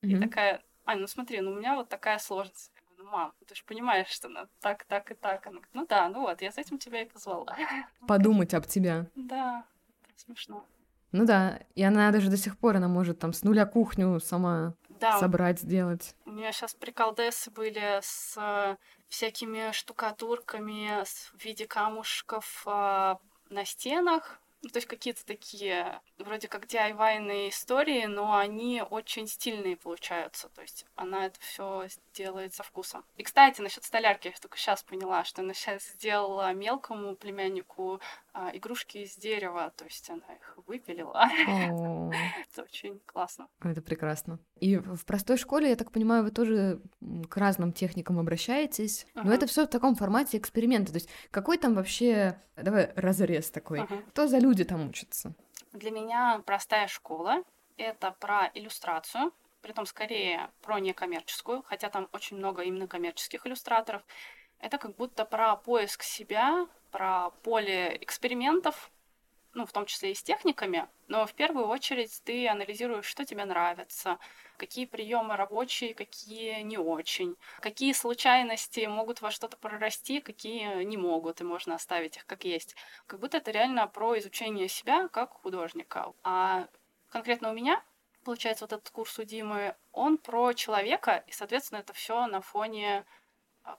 и такая, Аня, ну смотри, ну у меня вот такая сложность. Я говорю, ну, мам, ты же понимаешь, что надо так, так и так. Она говорит, ну да, ну вот, я с этим тебя и позвала. Подумать об тебя. Да, это смешно. Ну да, и она даже до сих пор, она может там с нуля кухню сама Да, собрать, сделать. У меня сейчас приколдесы были с э, всякими штукатурками в виде камушков а, на стенах. Ну, то есть какие-то такие вроде как DIY-ные истории, но они очень стильные получаются. То есть она это все делает со вкусом. И, кстати, насчет столярки я только сейчас поняла, что она сейчас сделала мелкому племяннику а, игрушки из дерева. То есть она их выпилила. Это очень классно. это прекрасно. И в простой школе, я так понимаю, вы тоже к разным техникам обращаетесь. Но Ага. это все в таком формате эксперимента. То есть какой там вообще, давай, разрез такой? Ага. Кто за люди там учатся? Для меня простая школа — это про иллюстрацию, притом скорее про некоммерческую, хотя там очень много именно коммерческих иллюстраторов. Это как будто про поиск себя, про поле экспериментов, ну, в том числе и с техниками, но в первую очередь ты анализируешь, что тебе нравится, какие приемы рабочие, какие не очень, какие случайности могут во что-то прорасти, какие не могут, и можно оставить их как есть. Как будто это реально про изучение себя как художника. А конкретно у меня получается, вот этот курс у Димы, он про человека, и, соответственно, это все на фоне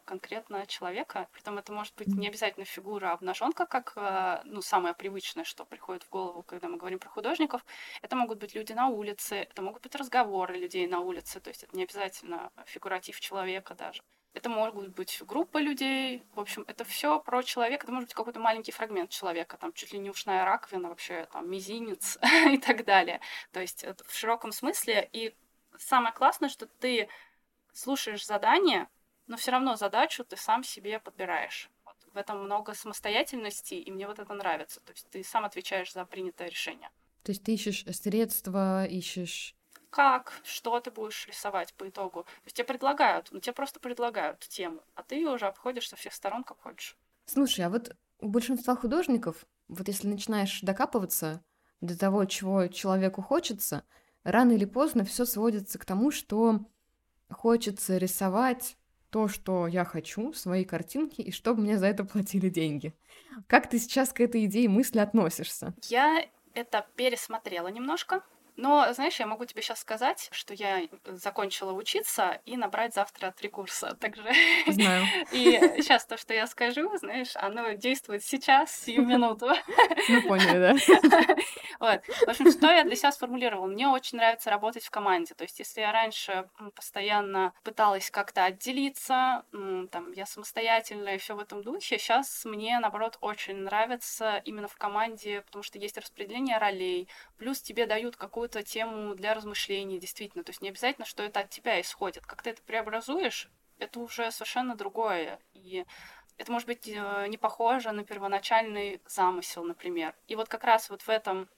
конкретно человека. Притом это может быть не обязательно фигура а обнаженка, как а, ну, самое привычное, что приходит в голову, когда мы говорим про художников. Это могут быть люди на улице, это могут быть разговоры людей на улице, то есть это не обязательно фигуратив человека даже. Это могут быть группа людей. В общем, это все про человека. Это может быть какой-то маленький фрагмент человека, там чуть ли не ушная раковина, вообще там мизинец и так далее. То есть это в широком смысле. И самое классное, что ты слушаешь задание, но все равно задачу ты сам себе подбираешь. Вот. В этом много самостоятельности, и мне вот это нравится. То есть ты сам отвечаешь за принятое решение. То есть ты ищешь средства, ищешь как, что ты будешь рисовать по итогу. То есть тебе предлагают, ну тебе просто предлагают тему, а ты ее уже обходишь со всех сторон, как хочешь. Слушай, а вот у большинства художников, вот если начинаешь докапываться до того, чего человеку хочется, рано или поздно все сводится к тому, что хочется рисовать то, что я хочу, свои картинки, и чтобы мне за это платили деньги. Как ты сейчас к этой идее мысли относишься? Я это пересмотрела немножко. Но, знаешь, я могу тебе сейчас сказать, что я закончила учиться и набрать завтра три курса. Также... Знаю. И сейчас то, что я скажу, знаешь, оно действует сейчас, сию минуту. Ну, поняли, да? Вот. В общем, что я для себя сформулировала? Мне очень нравится работать в команде. То есть, если я раньше постоянно пыталась как-то отделиться, там, я самостоятельная все в этом духе, сейчас мне, наоборот, очень нравится именно в команде, потому что есть распределение ролей, плюс тебе дают какую какую-то тему для размышлений, действительно. То есть не обязательно, что это от тебя исходит. Как ты это преобразуешь, это уже совершенно другое. И это может быть э, не похоже на первоначальный замысел, например. И вот как раз вот в этом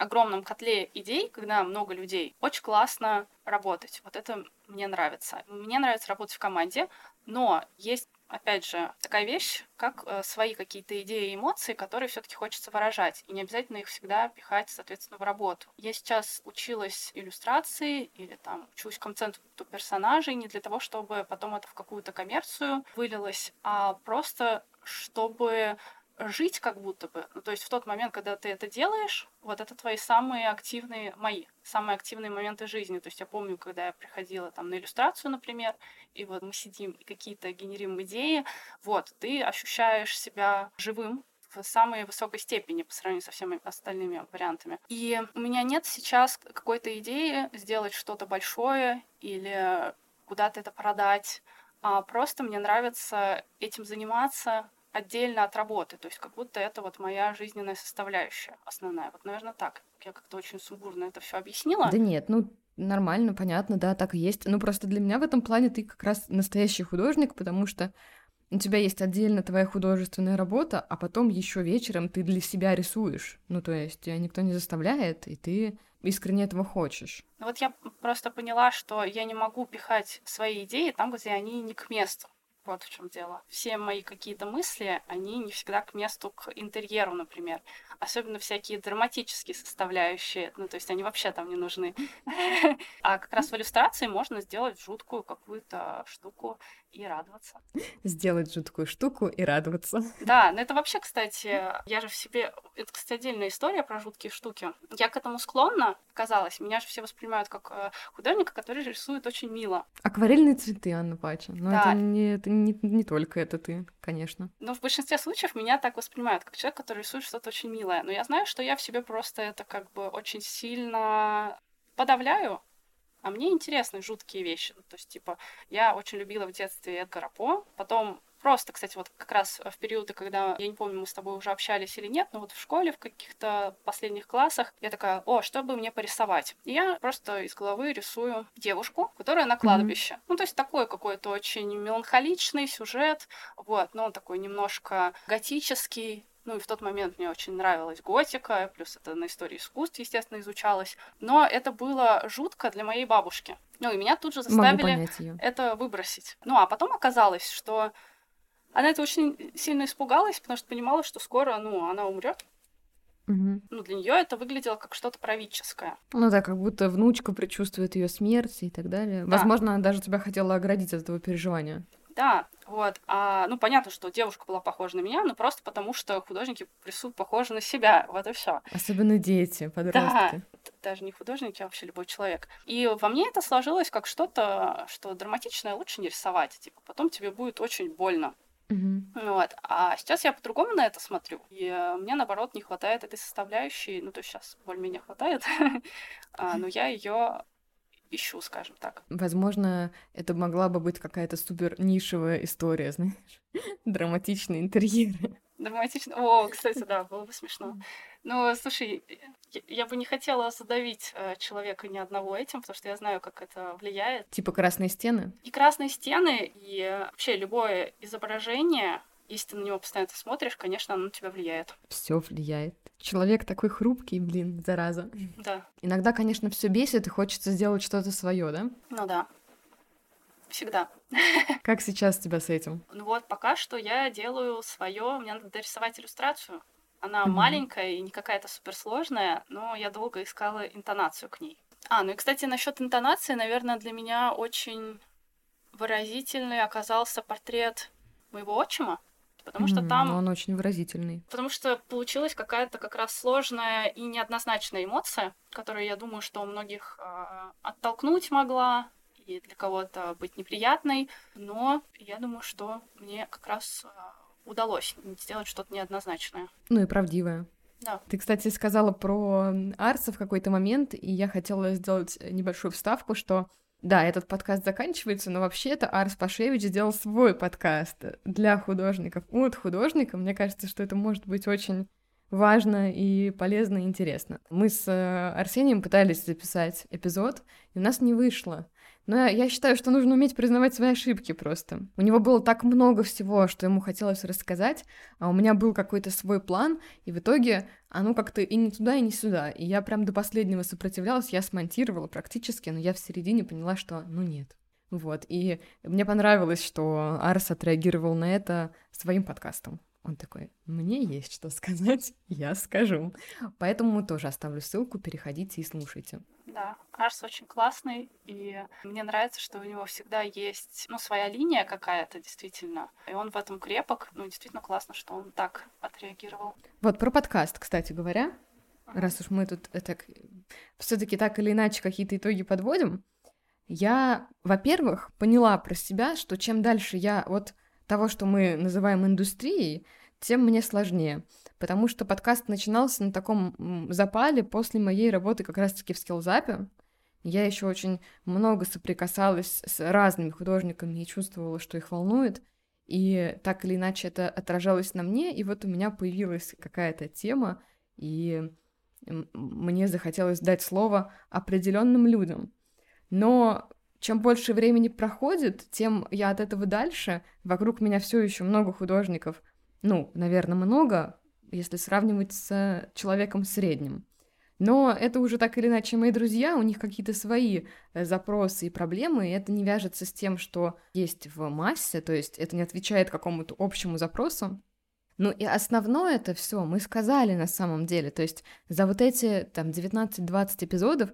огромном котле идей, когда много людей, очень классно работать. Вот это мне нравится. Мне нравится работать в команде, но есть опять же, такая вещь, как э, свои какие-то идеи и эмоции, которые все-таки хочется выражать. И не обязательно их всегда пихать, соответственно, в работу. Я сейчас училась иллюстрации или там учусь конценту персонажей не для того, чтобы потом это в какую-то коммерцию вылилось, а просто чтобы жить как будто бы. Ну, то есть в тот момент, когда ты это делаешь, вот это твои самые активные, мои, самые активные моменты жизни. То есть я помню, когда я приходила там на иллюстрацию, например, и вот мы сидим и какие-то генерим идеи, вот, ты ощущаешь себя живым, в самой высокой степени по сравнению со всеми остальными вариантами. И у меня нет сейчас какой-то идеи сделать что-то большое или куда-то это продать, а просто мне нравится этим заниматься, отдельно от работы, то есть как будто это вот моя жизненная составляющая основная. Вот, наверное, так. Я как-то очень сумбурно это все объяснила. Да нет, ну нормально, понятно, да, так и есть. Ну просто для меня в этом плане ты как раз настоящий художник, потому что у тебя есть отдельно твоя художественная работа, а потом еще вечером ты для себя рисуешь. Ну, то есть тебя никто не заставляет, и ты искренне этого хочешь. Ну вот я просто поняла, что я не могу пихать свои идеи там, где они не к месту. Вот в чем дело. Все мои какие-то мысли, они не всегда к месту, к интерьеру, например. Особенно всякие драматические составляющие. Ну, то есть они вообще там не нужны. А как раз в иллюстрации можно сделать жуткую какую-то штуку и радоваться. Сделать жуткую штуку и радоваться. Да, но это вообще, кстати, я же в себе... Это, кстати, отдельная история про жуткие штуки. Я к этому склонна, казалось. Меня же все воспринимают как э, художника, который рисует очень мило. Акварельные цветы, Анна Пача. Но да. это, не, это не, не только это ты, конечно. Но в большинстве случаев меня так воспринимают, как человек, который рисует что-то очень милое. Но я знаю, что я в себе просто это как бы очень сильно подавляю, а мне интересны жуткие вещи. Ну, то есть, типа, я очень любила в детстве Эдгара По, потом Просто, кстати, вот как раз в периоды, когда, я не помню, мы с тобой уже общались или нет, но вот в школе, в каких-то последних классах, я такая, о, что бы мне порисовать? И я просто из головы рисую девушку, которая на кладбище. Mm-hmm. Ну, то есть такой какой-то очень меланхоличный сюжет, вот, но он такой немножко готический, ну и в тот момент мне очень нравилась готика, плюс это на истории искусств, естественно, изучалось. Но это было жутко для моей бабушки. Ну и меня тут же заставили это выбросить. Ну а потом оказалось, что она это очень сильно испугалась, потому что понимала, что скоро, ну, она умрет. Угу. Ну, для нее это выглядело как что-то правительское. Ну да, как будто внучка предчувствует ее смерть и так далее. Да. Возможно, она даже тебя хотела оградить от этого переживания. Да, вот. А, ну, понятно, что девушка была похожа на меня, но просто потому, что художники рисуют похожи на себя. Вот и все. Особенно дети, подростки. Да, даже не художники, а вообще любой человек. И во мне это сложилось как что-то, что драматичное лучше не рисовать. Типа, потом тебе будет очень больно. Мгм. Вот. А сейчас я по-другому на это смотрю. И э, мне, наоборот, не хватает этой составляющей. Ну, то есть сейчас более-менее хватает. А, Но я ее ищу, скажем так. Возможно, это могла бы быть какая-то супер нишевая история, знаешь, драматичные интерьеры. Драматично. О, кстати, да, было бы смешно. Ну, слушай, я, бы не хотела задавить э, человека ни одного этим, потому что я знаю, как это влияет. Типа красные стены. И красные стены, и вообще любое изображение, если ты на него постоянно смотришь, конечно, оно на тебя влияет. Все влияет. Человек такой хрупкий, блин, зараза. Да, Иногда, конечно, все бесит и хочется сделать что-то свое, да? ну да. Всегда. Как сейчас тебя с этим? Ну вот, пока что я делаю свое, мне надо дорисовать иллюстрацию. Она Мгм. маленькая и не какая-то суперсложная, но я долго искала интонацию к ней. А, ну и, кстати, насчет интонации, наверное, для меня очень выразительный оказался портрет моего отчима, потому что М, там Он очень выразительный. Потому что получилась какая-то как раз сложная и неоднозначная эмоция, которую, я думаю, что у многих а, оттолкнуть могла и для кого-то быть неприятной, но я думаю, что мне как раз а, удалось сделать что-то неоднозначное. Ну и правдивая. Да. Ты, кстати, сказала про Арса в какой-то момент, и я хотела сделать небольшую вставку, что да, этот подкаст заканчивается, но вообще-то Арс Пашевич сделал свой подкаст для художников, от художника. Мне кажется, что это может быть очень важно и полезно и интересно. Мы с э, Арсением пытались записать эпизод, и у нас не вышло. Но я, считаю, что нужно уметь признавать свои ошибки просто. У него было так много всего, что ему хотелось рассказать, а у меня был какой-то свой план, и в итоге оно как-то и не туда, и не сюда. И я прям до последнего сопротивлялась, я смонтировала практически, но я в середине поняла, что ну нет. Вот, и мне понравилось, что Арс отреагировал на это своим подкастом. Он такой, мне есть что сказать, я скажу. Поэтому тоже оставлю ссылку, переходите и слушайте. Да, Арс очень классный, и мне нравится, что у него всегда есть, ну, своя линия какая-то, действительно. И он в этом крепок. Ну, действительно классно, что он так отреагировал. Вот про подкаст, кстати говоря, раз уж мы тут э, так все-таки так или иначе какие-то итоги подводим, я, во-первых, поняла про себя, что чем дальше я от того, что мы называем индустрией, тем мне сложнее. Потому что подкаст начинался на таком запале после моей работы как раз-таки в скиллзапе. Я еще очень много соприкасалась с разными художниками и чувствовала, что их волнует. И так или иначе это отражалось на мне, и вот у меня появилась какая-то тема, и мне захотелось дать слово определенным людям. Но чем больше времени проходит, тем я от этого дальше. Вокруг меня все еще много художников. Ну, наверное, много, если сравнивать с человеком средним. Но это уже так или иначе мои друзья, у них какие-то свои э, запросы и проблемы, и это не вяжется с тем, что есть в массе, то есть это не отвечает какому-то общему запросу. Ну и основное это все мы сказали на самом деле, то есть за вот эти там 19-20 эпизодов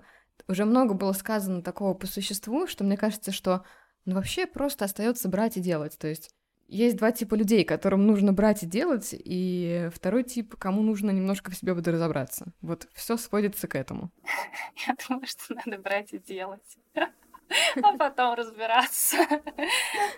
уже много было сказано такого по существу, что мне кажется, что ну, вообще просто остается брать и делать. То есть есть два типа людей, которым нужно брать и делать, и второй тип, кому нужно немножко в себе подразобраться. Вот все сводится к этому. Я думаю, что надо брать и делать. А потом разбираться.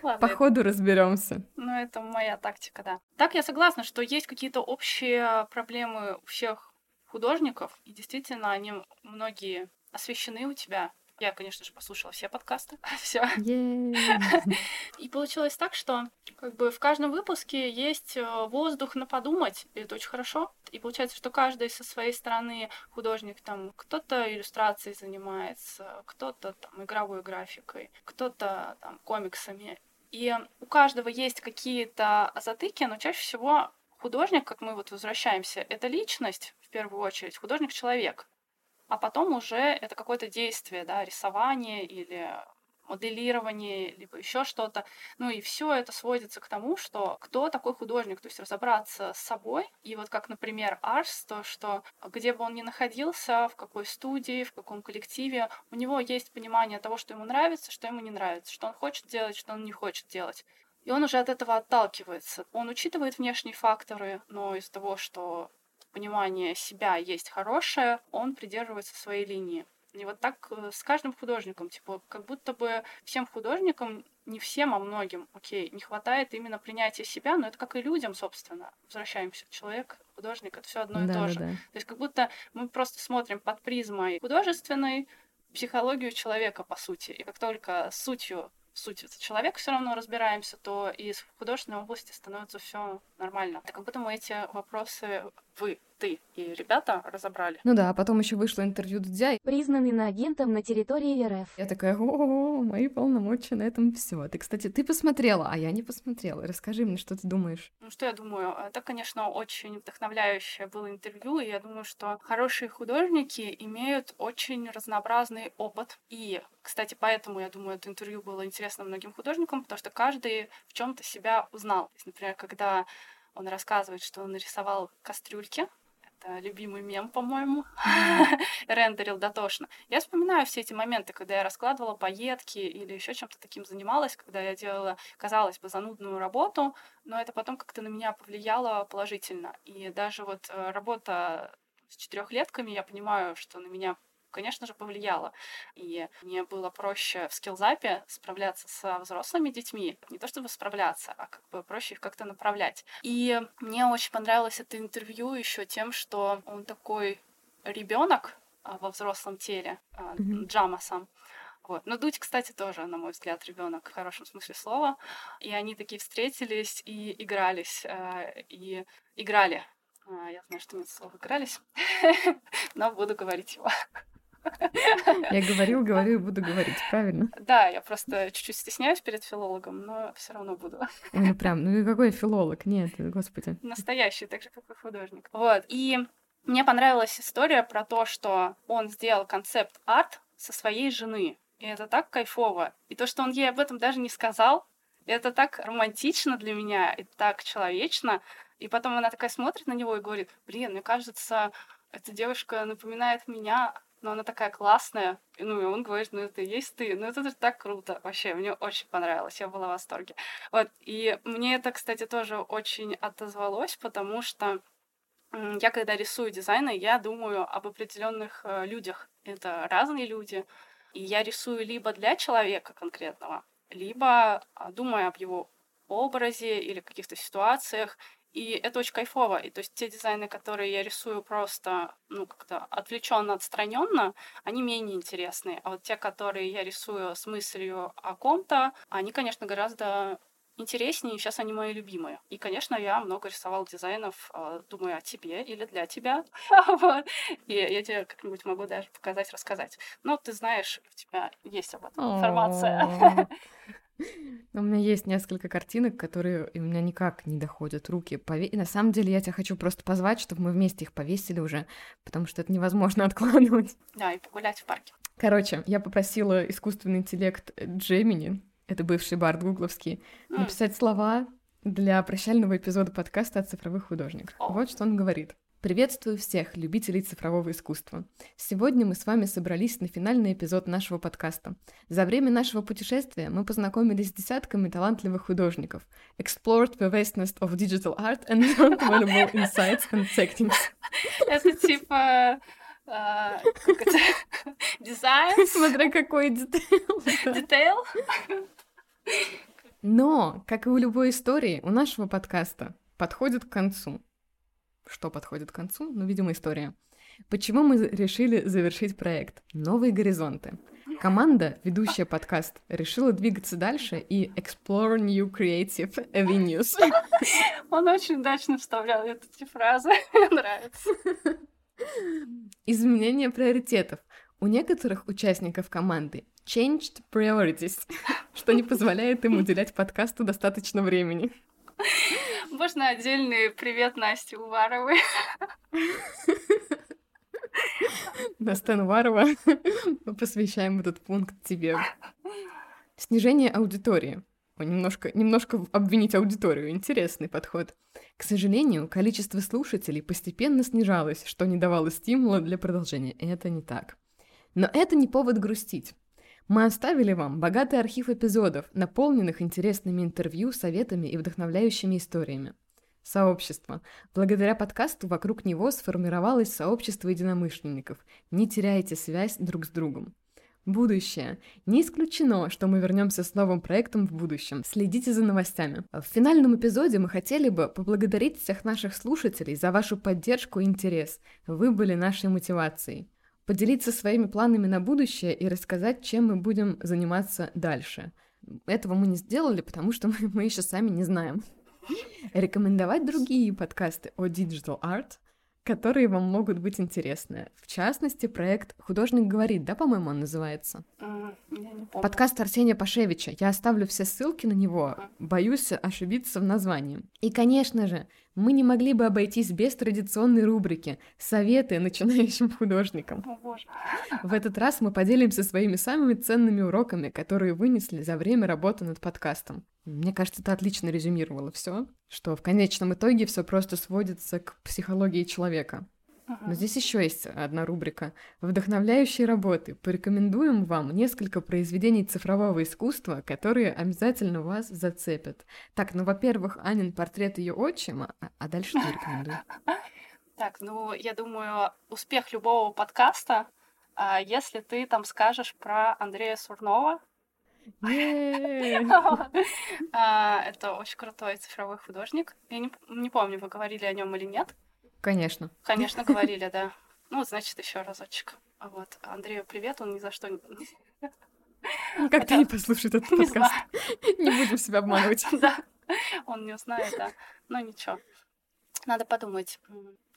Ладно, По ходу разберемся. Ну, это моя тактика, да. Так, я согласна, что есть какие-то общие проблемы у всех художников, и действительно, они многие освещены у тебя. Я, конечно же, послушала все подкасты. Все. И получилось так, что как бы в каждом выпуске есть э, воздух на подумать, и это очень хорошо. И получается, что каждый со своей стороны художник там кто-то иллюстрацией занимается, кто-то там игровой графикой, кто-то там комиксами. И у каждого есть какие-то затыки, но чаще всего художник, как мы вот возвращаемся, это личность в первую очередь, художник-человек. А потом уже это какое-то действие, да, рисование или моделирование, либо еще что-то. Ну и все это сводится к тому, что кто такой художник, то есть разобраться с собой. И вот как, например, Арс, то, что где бы он ни находился, в какой студии, в каком коллективе, у него есть понимание того, что ему нравится, что ему не нравится, что он хочет делать, что он не хочет делать. и он уже от этого отталкивается. Он учитывает внешние факторы, но из-за того, что понимание себя есть хорошее, он придерживается своей линии. И вот так э, с каждым художником, типа, как будто бы всем художникам, не всем, а многим, окей, не хватает именно принятия себя, но это как и людям, собственно. Возвращаемся. Человек, художник, это все одно и Да, то да, же. да. То есть как будто мы просто смотрим под призмой художественной психологию человека, по сути. И как только сутью суть это человек все равно разбираемся, то и в художественной области становится все нормально. Так как будто мы эти вопросы вы, ты и ребята разобрали. Ну да, а потом еще вышло интервью Дудя, и признан иноагентом на территории РФ. я такая, о, мои полномочия на этом все. Ты, кстати, ты посмотрела, а я не посмотрела. Расскажи мне, что ты думаешь. Ну что я думаю? Это, конечно, очень вдохновляющее было интервью, и я думаю, что хорошие художники имеют очень разнообразный опыт. И, кстати, поэтому, я думаю, это интервью было интересно многим художникам, потому что каждый в чем то себя узнал. То есть, например, когда он рассказывает, что он нарисовал кастрюльки, это любимый мем, по-моему, рендерил дотошно. Я вспоминаю все эти моменты, когда я раскладывала пайетки или еще чем-то таким занималась, когда я делала, казалось бы, занудную работу, но это потом как-то на меня повлияло положительно. И даже вот э, работа с четырехлетками, я понимаю, что на меня конечно же, повлияло. И мне было проще в скиллзапе справляться со взрослыми детьми. Не то чтобы справляться, а как бы проще их как-то направлять. И мне очень понравилось это интервью еще тем, что он такой ребенок во взрослом теле, Мгм. Джама сам. Вот. Но Дудь, кстати, тоже, на мой взгляд, ребенок в хорошем смысле слова. И они такие встретились и игрались. э, И играли. А, Я знаю, что нет слова игрались, но буду говорить его. Я говорил, говорю и буду говорить, правильно? Да, я просто чуть-чуть стесняюсь перед филологом, но все равно буду. Ой, ну прям, ну какой филолог? Нет, господи. Настоящий, так же, как и художник. Вот. И мне понравилась история про то, что он сделал концепт-арт со своей жены. И это так кайфово. И то, что он ей об этом даже не сказал, это так романтично для меня и так человечно. И потом она такая смотрит на него и говорит, блин, мне кажется, эта девушка напоминает меня, но она такая классная. И, ну, и он говорит, ну, это и есть ты. Ну, это же так круто. Вообще, мне очень понравилось. Я была в восторге. Вот. И мне это, кстати, тоже очень отозвалось, потому что я, когда рисую дизайны, я думаю об определенных э, людях. Это разные люди. И я рисую либо для человека конкретного, либо а, думаю об его образе или каких-то ситуациях. И это очень кайфово. И то есть те дизайны, которые я рисую просто, ну, как-то отвлеченно, отстраненно, они менее интересные. А вот те, которые я рисую с мыслью о ком-то, они, конечно, гораздо интереснее, сейчас они мои любимые. И, конечно, я много рисовала дизайнов, э, думаю о тебе или для тебя. И я тебе как-нибудь могу даже показать, рассказать. Но ты знаешь, у тебя есть об этом информация. У меня есть несколько картинок, которые у меня никак не доходят руки. Пове- И на самом деле я тебя хочу просто позвать, чтобы мы вместе их повесили уже, потому что это невозможно откладывать. Да, и погулять в парке. Короче, я попросила искусственный интеллект Джемини, это бывший бард гугловский, М, написать слова для прощального эпизода подкаста о цифровых художниках. О. Вот что он говорит. Приветствую всех любителей цифрового искусства. Сегодня мы с вами собрались на финальный эпизод нашего подкаста. За время нашего путешествия мы познакомились с десятками талантливых художников, explored the vastness of digital art and learned valuable insights and techniques. Это типа... Дизайн? Смотря какой деталь. Детейл? Но, как и у любой истории, у нашего подкаста подходит к концу. Что подходит к концу? Ну, видимо, история. Почему мы решили завершить проект «Новые горизонты»? Команда, ведущая подкаст, решила двигаться дальше и explore new creative avenues. Он очень удачно вставлял эти фразы. Мне нравится. Изменение приоритетов. У некоторых участников команды changed priorities, что не позволяет им уделять подкасту достаточно времени. Можно отдельный привет Насте Уваровой. Настен Варова, мы посвящаем этот пункт тебе. Снижение аудитории. О, немножко, немножко обвинить аудиторию. Интересный подход. К сожалению, количество слушателей постепенно снижалось, что не давало стимула для продолжения. Это не так. Но это не повод грустить. Мы оставили вам богатый архив эпизодов, наполненных интересными интервью, советами и вдохновляющими историями. Сообщество. Благодаря подкасту вокруг него сформировалось сообщество единомышленников. Не теряйте связь друг с другом. Будущее. Не исключено, что мы вернемся с новым проектом в будущем. Следите за новостями. В финальном эпизоде мы хотели бы поблагодарить всех наших слушателей за вашу поддержку и интерес. Вы были нашей мотивацией. Поделиться своими планами на будущее и рассказать, чем мы будем заниматься дальше. Этого мы не сделали, потому что мы, мы еще сами не знаем. Рекомендовать другие подкасты о Digital Art – которые вам могут быть интересны. В частности, проект «Художник говорит», да, по-моему, он называется? Помню. Подкаст Арсения Пашевича. Я оставлю все ссылки на него. Боюсь ошибиться в названии. И, конечно же, мы не могли бы обойтись без традиционной рубрики «Советы начинающим художникам». Боже. В этот раз мы поделимся своими самыми ценными уроками, которые вынесли за время работы над подкастом. Мне кажется, это отлично резюмировало все, что в конечном итоге все просто сводится к психологии человека. Но Мгм. здесь еще есть одна рубрика. Вдохновляющие работы. Порекомендуем вам несколько произведений цифрового искусства, которые обязательно вас зацепят. Так, ну, во-первых, Анин портрет ее отчима, а- а дальше ты рекомендуй. Так, ну, я думаю, успех любого подкаста, а, если ты там скажешь про Андрея Сурнова. А, Это очень крутой цифровой художник. Я не, помню, вы говорили о нем или нет. Конечно. Конечно, говорили, да. Ну, значит, еще разочек. А Вот. Андрею привет, он ни за что не... Никогда не послушает этот подкаст. Не будем себя обманывать. Да, он не узнает, да. Но ничего. Надо подумать,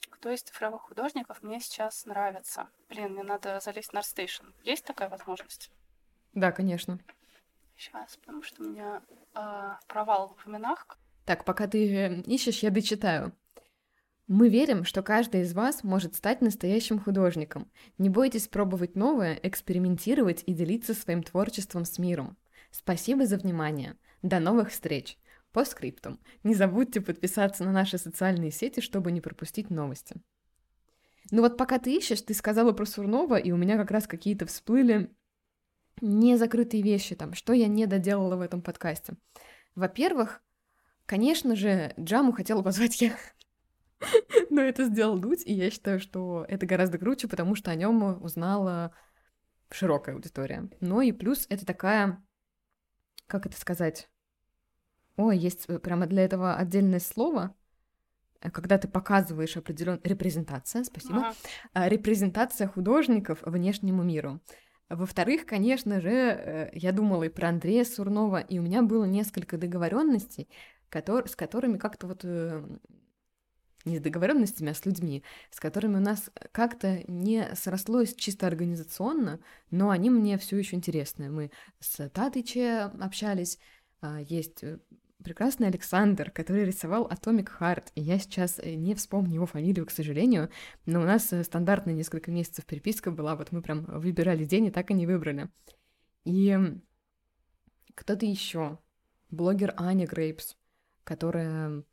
кто из цифровых художников мне сейчас нравится. Блин, мне надо залезть на ArtStation. Есть такая возможность? Да, конечно. Сейчас, потому что у меня а, провал в именах. Так, пока ты э, ищешь, я дочитаю. Мы верим, что каждый из вас может стать настоящим художником. Не бойтесь пробовать новое, экспериментировать и делиться своим творчеством с миром. Спасибо за внимание. До новых встреч. По скриптум. Не забудьте подписаться на наши социальные сети, чтобы не пропустить новости. Ну вот пока ты ищешь, ты сказала про Сурнова, и у меня как раз какие-то всплыли незакрытые вещи, там, что я не доделала в этом подкасте. Во-первых, конечно же, Джаму хотела позвать я. Но это сделал Дудь, и я считаю, что это гораздо круче, потому что о нем узнала широкая аудитория. Ну и плюс это такая, как это сказать? Ой, есть э, прямо для этого отдельное слово, э, когда ты показываешь определенную репрезентация, спасибо, Ага. а, репрезентация художников внешнему миру. Во-вторых, конечно же, э, я думала и про Андрея Сурнова, и у меня было несколько договоренностей, с которыми как-то вот э, не с договоренностями, а с людьми, с которыми у нас как-то не срослось чисто организационно, но они мне все еще интересны. Мы с Татыче общались, а, есть э, прекрасный Александр, который рисовал Atomic Heart, и я сейчас э, не вспомню его фамилию, к сожалению, но у нас э, стандартно несколько месяцев переписка была, вот мы прям выбирали день и так и не выбрали. И кто-то еще, блогер Аня Грейпс, которая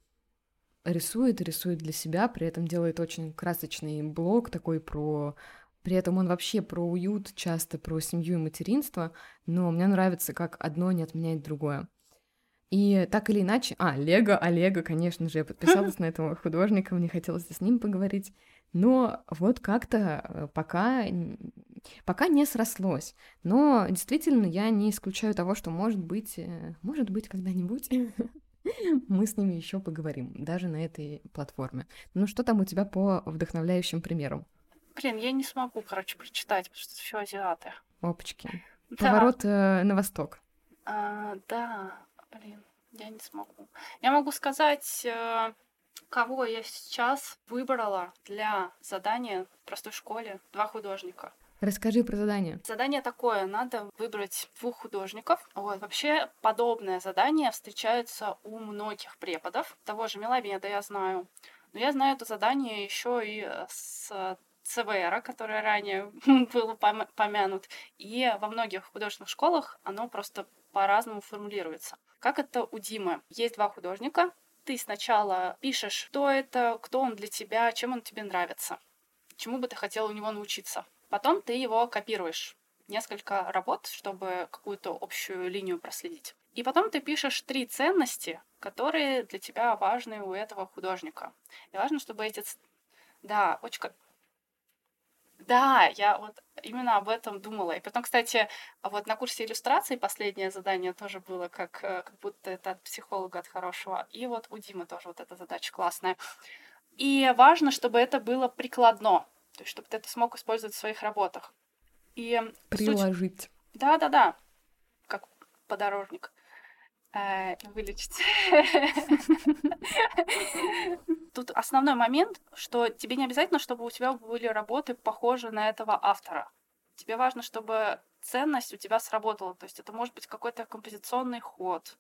рисует рисует для себя, при этом делает очень красочный блог такой про... При этом он вообще про уют, часто про семью и материнство, но мне нравится, как одно не отменяет другое. И так или иначе... А, Лего, Олега, конечно же, я подписалась на этого художника, мне хотелось с ним поговорить. Но вот как-то э, пока, пока не срослось. Но действительно я не исключаю того, что может быть, э, может быть когда-нибудь мы с ними еще поговорим, даже на этой платформе. Ну что там у тебя по вдохновляющим примерам? Блин, я не смогу, короче, прочитать, потому что все азиаты. Опачки. Да. Поворот э, на восток. А, да, блин, я не смогу. Я могу сказать, э, кого я сейчас выбрала для задания в простой школе. Два художника. Расскажи про задание. Задание такое, надо выбрать двух художников. Вот, вообще подобное задание встречается у многих преподов. Того же Милабеда я знаю. Но я знаю это задание еще и с ЦВР, который ранее был пом- помянут. И во многих художественных школах оно просто по-разному формулируется. Как это у Димы? Есть два художника. Ты сначала пишешь, кто это, кто он для тебя, чем он тебе нравится, чему бы ты хотел у него научиться. Потом ты его копируешь несколько работ, чтобы какую-то общую линию проследить. И потом ты пишешь три ценности, которые для тебя важны у этого художника. И важно, чтобы эти... Да, очень... Да, я вот именно об этом думала. И потом, кстати, вот на курсе иллюстрации последнее задание тоже было, как, э, как будто это от психолога, от хорошего. И вот у Димы тоже вот эта задача классная. И важно, чтобы это было прикладно, то есть чтобы ты это смог использовать в своих работах. И Приложить. Суть... Да, да, да. Как подорожник. Э, вылечить. Тут основной момент, что тебе не обязательно, чтобы у тебя были работы похожи на этого автора. Тебе важно, чтобы ценность у тебя сработала. То есть это может быть какой-то композиционный ход,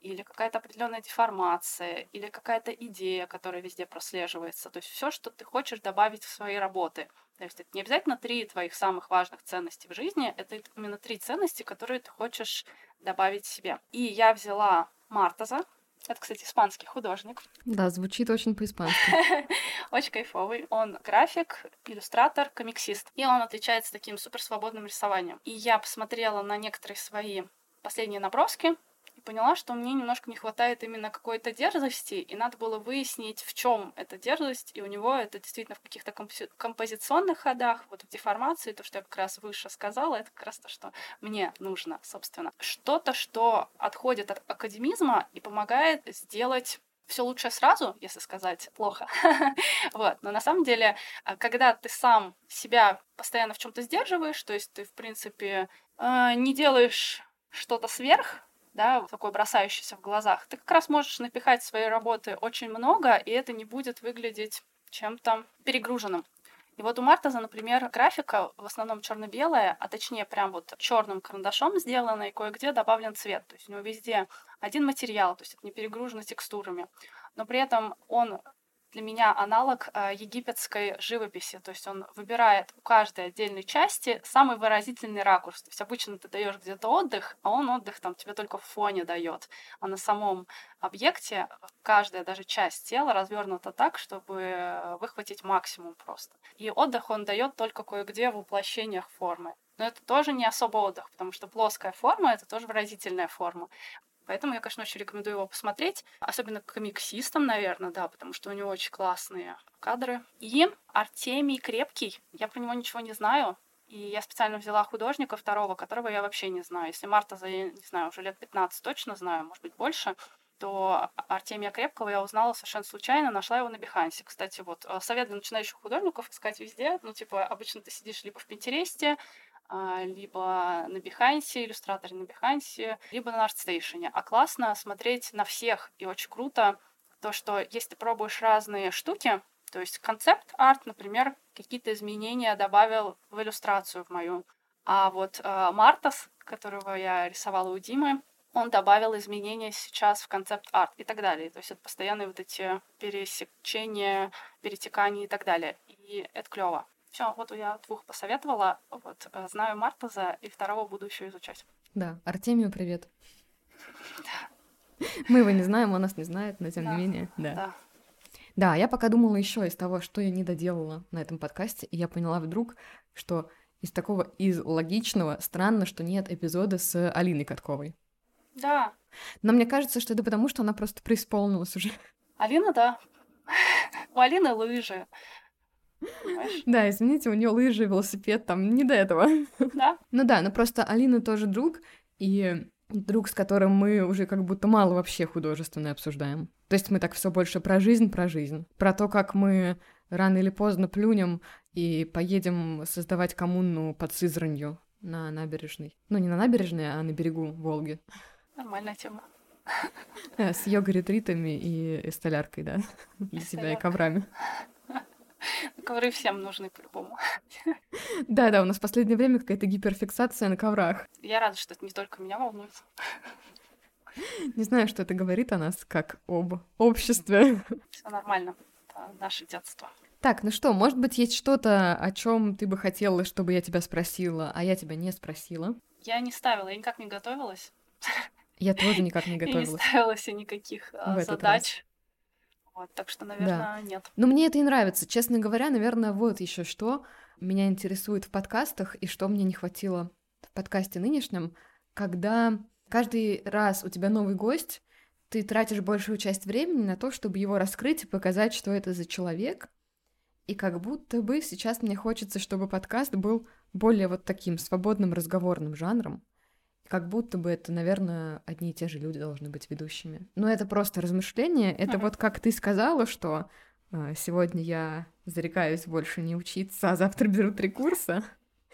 или какая-то определенная деформация, или какая-то идея, которая везде прослеживается. То есть все, что ты хочешь добавить в свои работы. То есть это не обязательно три твоих самых важных ценностей в жизни, это именно три ценности, которые ты хочешь добавить себе. И я взяла Мартаза, это, кстати, испанский художник. Да, звучит очень по-испански. Очень кайфовый. Он график, иллюстратор, комиксист. И он отличается таким суперсвободным рисованием. И я посмотрела на некоторые свои последние наброски, поняла, что мне немножко не хватает именно какой-то дерзости, и надо было выяснить, в чем эта дерзость, и у него это действительно в каких-то компози- композиционных ходах, вот в деформации, то, что я как раз выше сказала, это как раз то, что мне нужно, собственно. Что-то, что отходит от академизма и помогает сделать все лучше сразу, если сказать плохо. вот. Но на самом деле, а, когда ты сам себя постоянно в чем-то сдерживаешь, то есть ты, в принципе, а, не делаешь что-то сверх, да, такой бросающийся в глазах, ты как раз можешь напихать своей работы очень много, и это не будет выглядеть чем-то перегруженным. И вот у Мартаза, например, графика в основном черно-белая, а точнее прям вот черным карандашом сделана, и кое-где добавлен цвет. То есть у него везде один материал, то есть это не перегружено текстурами. Но при этом он для меня аналог э, египетской живописи. То есть он выбирает у каждой отдельной части самый выразительный ракурс. То есть обычно ты даешь где-то отдых, а он отдых там тебе только в фоне дает. А на самом объекте каждая даже часть тела развернута так, чтобы выхватить максимум просто. И отдых он дает только кое-где в воплощениях формы. Но это тоже не особо отдых, потому что плоская форма — это тоже выразительная форма. Поэтому я, конечно, очень рекомендую его посмотреть, особенно комиксистам, наверное, да, потому что у него очень классные кадры. И Артемий Крепкий, я про него ничего не знаю, и я специально взяла художника второго, которого я вообще не знаю. Если Марта за, не знаю, уже лет 15 точно знаю, может быть, больше, то Артемия Крепкого я узнала совершенно случайно, нашла его на Бихансе. Кстати, вот э, совет для начинающих художников искать везде. Ну, типа, обычно ты сидишь либо в Пинтересте, либо на Behance, иллюстраторе на Behance, либо на ArtStation. А классно смотреть на всех, и очень круто то, что если ты пробуешь разные штуки, то есть концепт-арт, например, какие-то изменения добавил в иллюстрацию в мою. А вот э, Мартас, которого я рисовала у Димы, он добавил изменения сейчас в концепт-арт и так далее. То есть это постоянные вот эти пересечения, перетекания и так далее. И это клево. Все, вот я двух посоветовала. Вот э, знаю Мартаза, и второго буду еще изучать. Да, Артемию привет. Мы его не знаем, он нас не знает, но тем не менее, да. Да. Да, я пока думала еще из того, что я не доделала на этом подкасте, и я поняла вдруг, что из такого, из логичного, странно, что нет эпизода с Алиной Катковой. Да. Но мне кажется, что это потому, что она просто преисполнилась уже. Алина, да. У Алины лыжи. Понимаешь? Да, извините, у нее лыжи, велосипед, там не до этого. Да. Ну да, но просто Алина тоже друг, и друг, с которым мы уже как будто мало вообще художественно обсуждаем. То есть мы так все больше про жизнь, про жизнь. Про то, как мы рано или поздно плюнем и поедем создавать коммуну под Сызранью на набережной. Ну, не на набережной, а на берегу Волги. Нормальная тема. Э, С йога-ретритами и столяркой, да, для себя и коврами. Ковры всем нужны по-любому. Да-да, у нас в последнее время какая-то гиперфиксация на коврах. Я рада, что это не только меня волнует. Не знаю, что это говорит о нас, как об обществе. Все нормально. Это наше детство. Так, ну что, может быть, есть что-то, о чем ты бы хотела, чтобы я тебя спросила, а я тебя не спросила? Я не ставила, я никак не готовилась. Я тоже никак не Я не готовилась. ставила себе никаких а, задач. Вот, так что, наверное, нет. Но мне это и нравится. Честно говоря, наверное, вот еще что меня интересует в подкастах и что мне не хватило в подкасте нынешнем, когда каждый раз у тебя новый гость, ты тратишь большую часть времени на то, чтобы его раскрыть и показать, что это за человек. И как будто бы сейчас мне хочется, чтобы подкаст был более вот таким свободным разговорным жанром. Как будто бы это, наверное, одни и те же люди должны быть ведущими. Но это просто размышление. Это вот как ты сказала, что э, сегодня я зарекаюсь больше не учиться, а завтра беру три курса.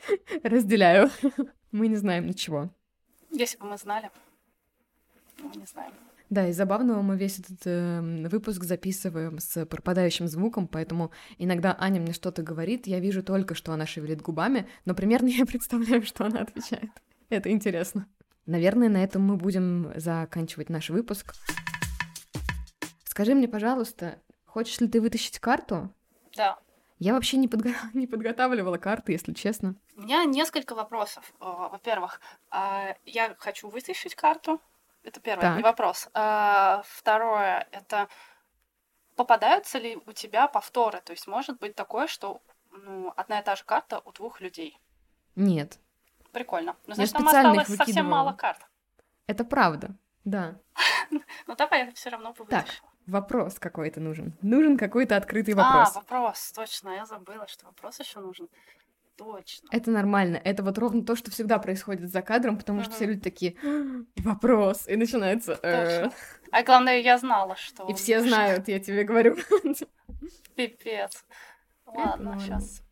Разделяю. Мы не знаем ничего. Если бы мы знали, мы не знаем. Да, и забавного мы весь этот э, выпуск записываем с пропадающим звуком, поэтому иногда Аня мне что-то говорит, я вижу только, что она шевелит губами, но примерно я представляю, что она отвечает. Это интересно. Наверное, на этом мы будем заканчивать наш выпуск. Скажи мне, пожалуйста, хочешь ли ты вытащить карту? Да. Я вообще не, подго... не подготавливала карты, если честно. У меня несколько вопросов. Во-первых, а, я хочу вытащить карту. Это первое, Так. вопрос. А, Второе, это попадаются ли у тебя повторы? То есть может быть такое, что ну, одна и та же карта у двух людей. Нет, Прикольно. Ну, значит, там осталось совсем выкидывала. мало карт. это правда. Да. Ну давай я все равно бы Так. Вопрос какой-то нужен. Нужен какой-то открытый А, вопрос. вопрос, точно, я забыла, что вопрос еще нужен. Точно. Это нормально. Это вот ровно то, что всегда происходит за кадром, потому что все люди такие вопрос и начинается. э. А главное, я знала, что... И все знают, я тебе говорю. Пипец. Ладно, сейчас.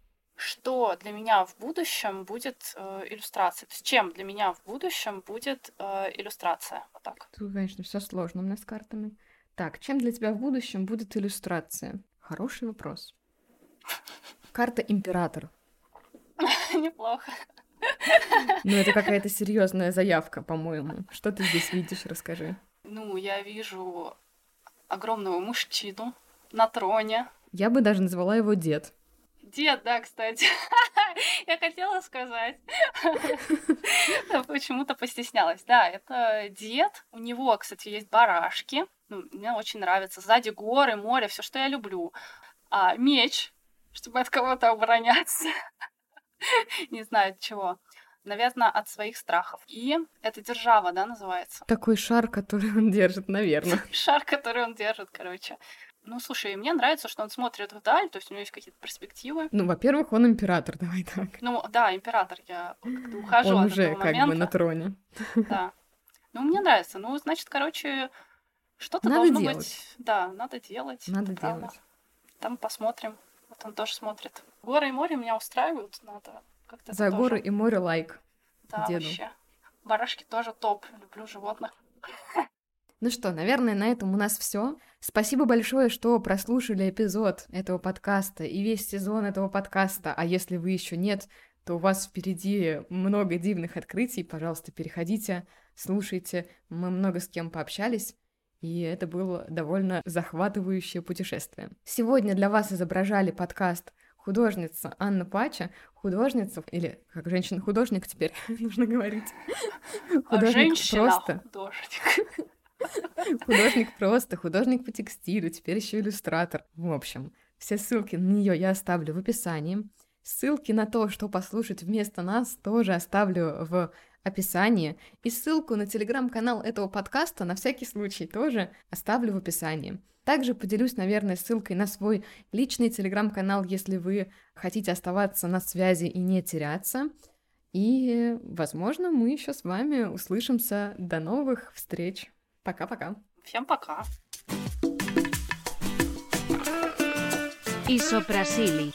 Что для меня в будущем будет э, иллюстрация? То есть чем для меня в будущем будет э, иллюстрация? Вот так. Тут, конечно, все сложно у меня с картами. Так, чем для тебя в будущем будет иллюстрация? Хороший вопрос. Карта император. Неплохо. Ну, это какая-то серьезная заявка, по-моему. Что ты здесь видишь, расскажи. Ну, я вижу огромного мужчину на троне. Я бы даже назвала его дед. Дед, да, кстати. Я хотела сказать. Почему-то постеснялась. Да, это дед. У него, кстати, есть барашки. Ну, мне очень нравится. Сзади горы, море, все, что я люблю. А меч, чтобы от кого-то обороняться. Не знаю от чего. Наверное, от своих страхов. И это держава, да, называется. Такой шар, который он держит, наверное. Шар, который он держит, короче. Ну, слушай, мне нравится, что он смотрит вдаль, то есть у него есть какие-то перспективы. Ну, во-первых, он император, давай так. Ну, да, император, я как-то ухожу Он от уже этого как бы момента. на троне. Да. Ну, мне нравится. Ну, значит, короче, что-то Надо должно делать. быть. Да, надо делать. Надо правда. делать. Там посмотрим. Вот он тоже смотрит. Горы и море меня устраивают. Надо как-то За горы тоже. и море лайк. Да, деду. вообще. Барашки тоже топ. Люблю животных. Ну что, наверное, на этом у нас все. Спасибо большое, что прослушали эпизод этого подкаста и весь сезон этого подкаста. А если вы еще нет, то у вас впереди много дивных открытий. Пожалуйста, переходите, слушайте. Мы много с кем пообщались. И это было довольно захватывающее путешествие. Сегодня для вас изображали подкаст художница Анна Пача, художница, или как женщина-художник теперь нужно говорить. А Художник просто. художник. Просто, художник по текстилю, теперь еще иллюстратор. В общем, все ссылки на нее я оставлю в описании. Ссылки на то, что послушать вместо нас, тоже оставлю в описании. И ссылку на телеграм-канал этого подкаста на всякий случай тоже оставлю в описании. Также поделюсь, наверное, ссылкой на свой личный телеграм-канал, если вы хотите оставаться на связи и не теряться. И, возможно, мы еще с вами услышимся. До новых встреч. Пока-пока. Всем пока. Isoprasili.